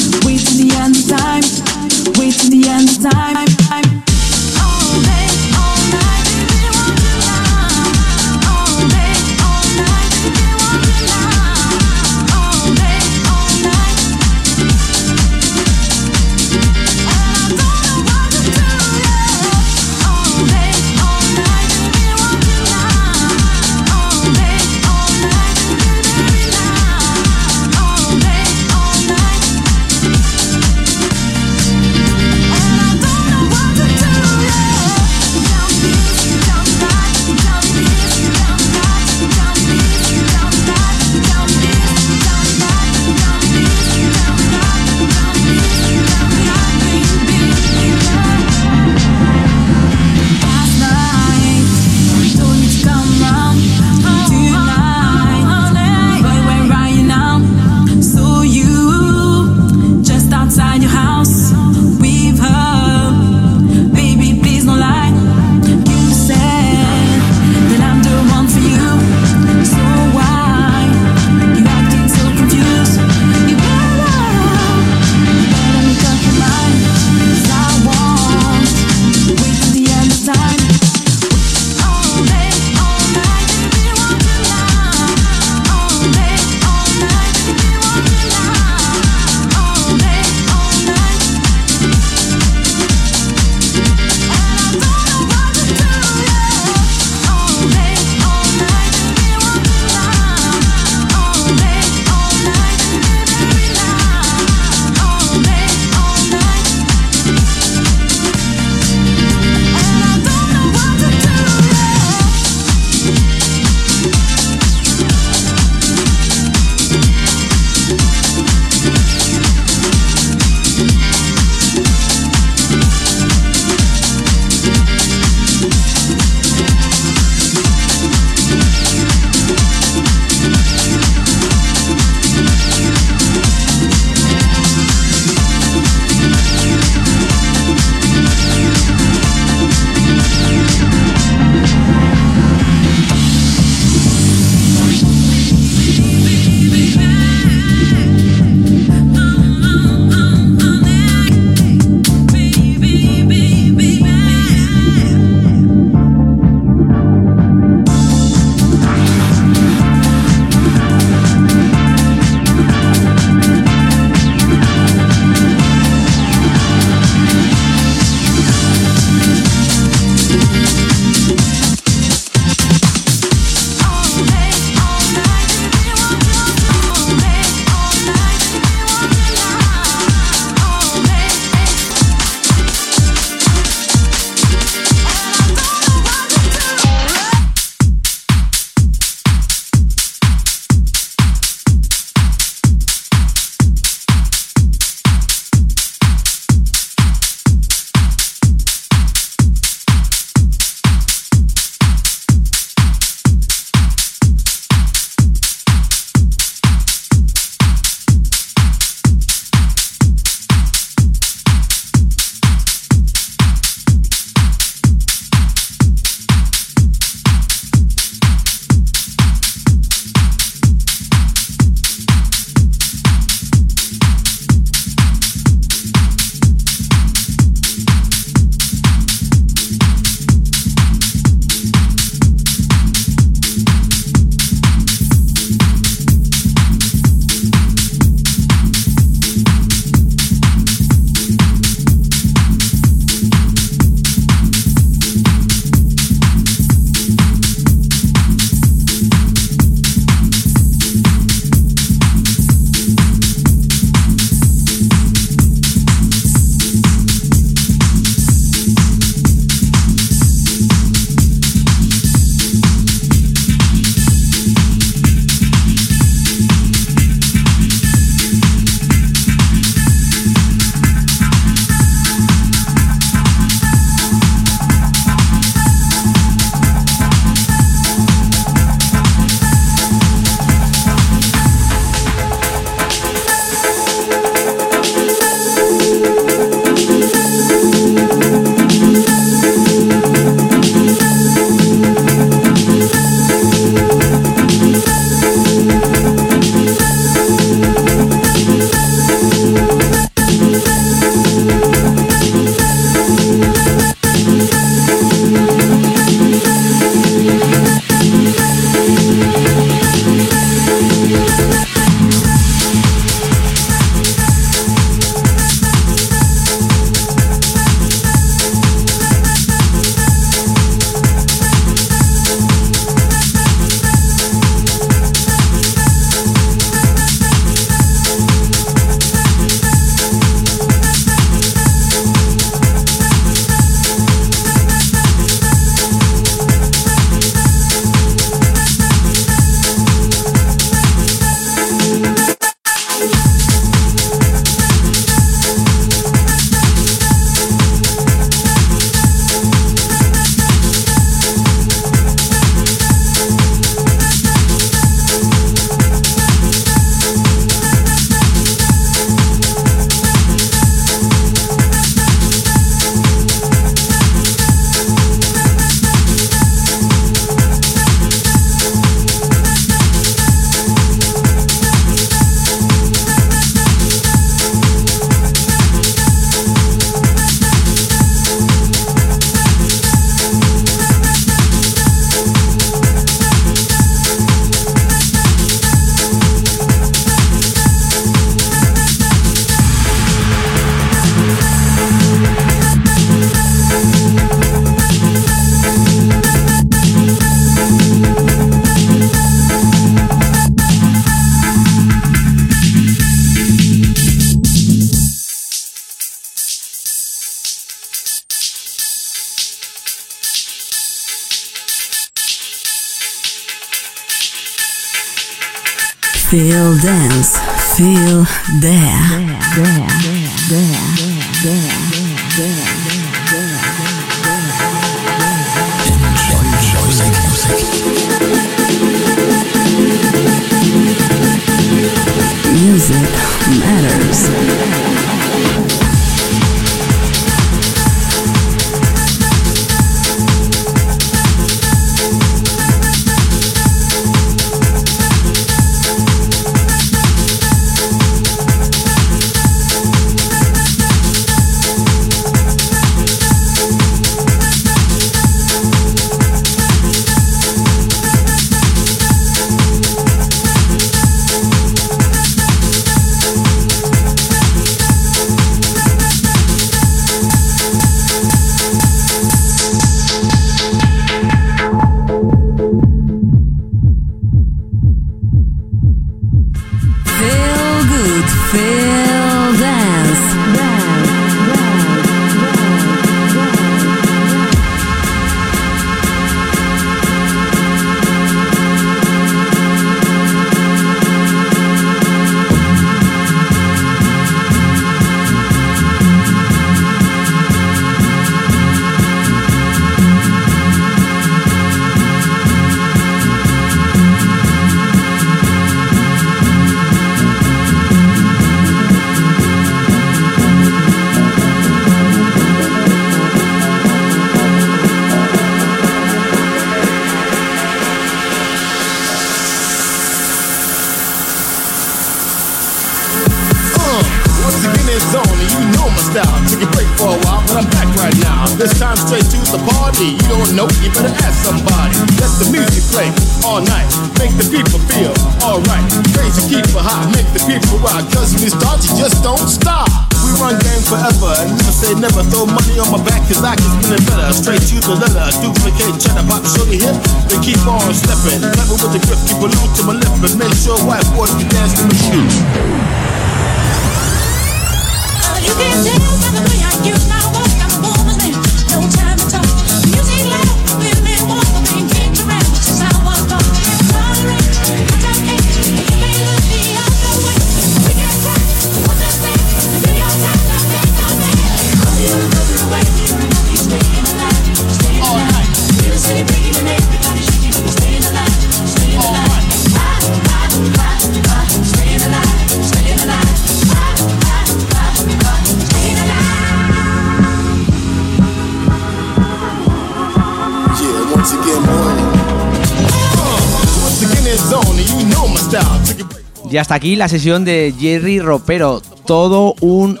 Hasta aquí la sesión de Jerry Ropero. Todo un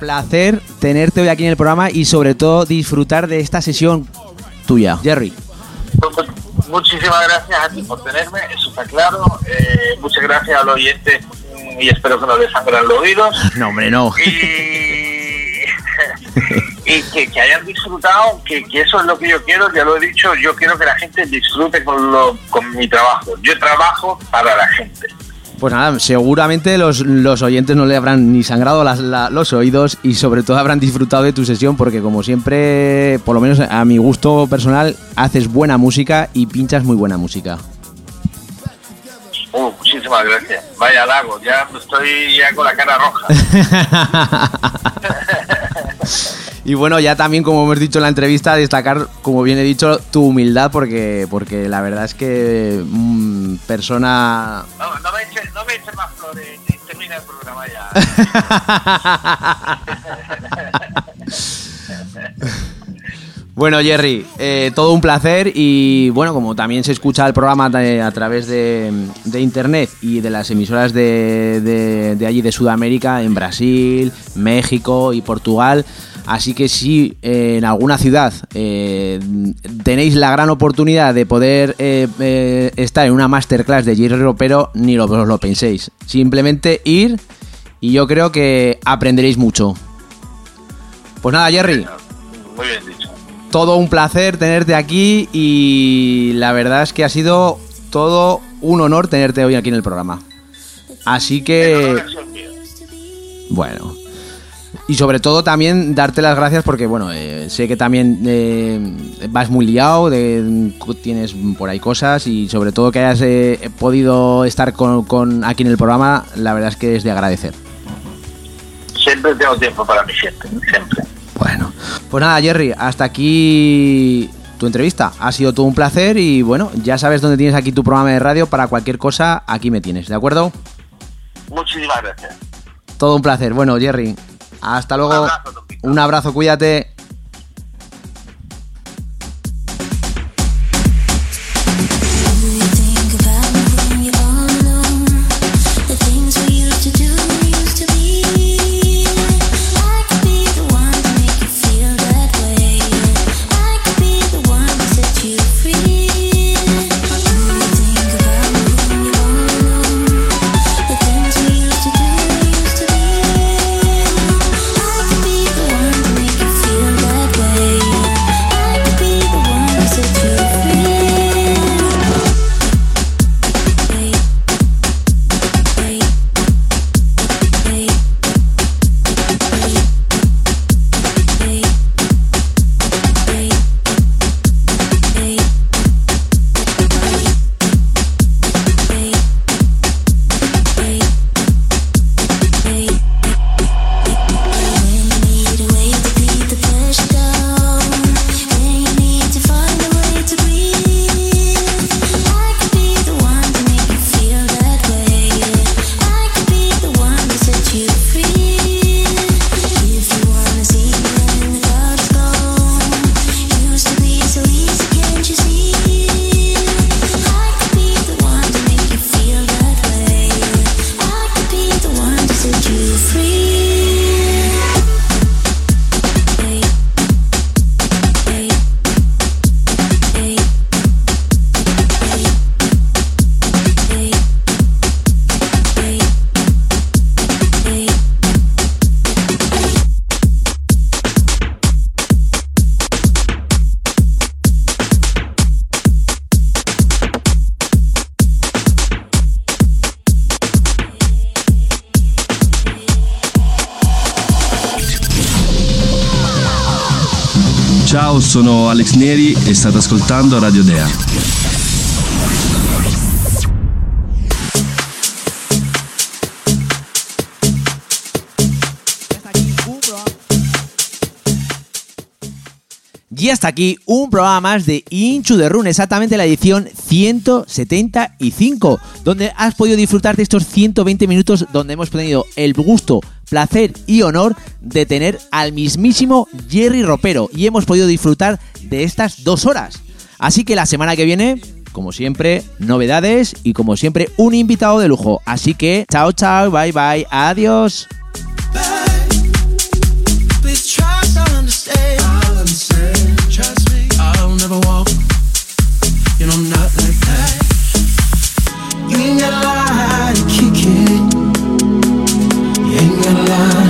placer tenerte hoy aquí en el programa y sobre todo disfrutar de esta sesión tuya. Jerry. Pues, Muchísimas gracias a ti por tenerme, eso está claro. Eh, muchas gracias al oyente y espero que no le sangran los oídos. No, hombre, no. Y, y que, que hayan disfrutado, que, que eso es lo que yo quiero, ya lo he dicho, yo quiero que la gente disfrute con, lo, con mi trabajo. Yo trabajo para la gente. Pues nada, seguramente los, los oyentes no le habrán ni sangrado las- la- los oídos y sobre todo habrán disfrutado de tu sesión porque como siempre, por lo menos a mi gusto personal, haces buena música y pinchas muy buena música. Uh, muchísimas gracias. Vaya lago, ya estoy ya con la cara roja. [laughs] Y bueno, ya también como hemos dicho en la entrevista, destacar, como bien he dicho, tu humildad porque, porque la verdad es que mm, persona... No, no me eches no más flores, termina el programa ya. [laughs] Bueno, Jerry, eh, todo un placer y bueno, como también se escucha el programa a través de, de internet y de las emisoras de, de- de allí de Sudamérica, en Brasil, México y Portugal, así que si eh, en alguna ciudad eh, tenéis la gran oportunidad de poder eh, estar en una masterclass de Jerry Ropero, ni lo, os lo penséis, simplemente ir y yo creo que aprenderéis mucho. Pues nada, Jerry Muy bien dicho. todo un placer tenerte aquí y la verdad es que ha sido todo un honor tenerte hoy aquí en el programa. Así que, bueno, Y sobre todo también darte las gracias porque, bueno, eh, sé que también eh, vas muy liado, de- tienes por ahí cosas y sobre todo que hayas eh, podido estar con, con aquí en el programa, la verdad es que es de agradecer. Siempre tengo tiempo para mi gente, siempre. Bueno, pues nada, Jerry, hasta aquí tu entrevista. Ha sido todo un placer y bueno, ya sabes dónde tienes aquí tu programa de radio para cualquier cosa, aquí me tienes, ¿de acuerdo? Muchísimas gracias. Todo un placer. Bueno, Jerry, hasta luego. Un abrazo, Tompito. Un abrazo, cuídate. State ascoltando Radio Dea. Y hasta aquí un programa más de Inchu de Run, exactamente la edición 175, donde has podido disfrutar de estos 120 minutos donde hemos tenido el gusto, placer y honor de tener al mismísimo Jerry Ropero y hemos podido disfrutar de estas dos horas. Así que la semana que viene, como siempre, novedades y como siempre, un invitado de lujo. Así que, chao, chao, bye, bye, adiós. ain't gonna lie, to kick it. You ain't gonna lie.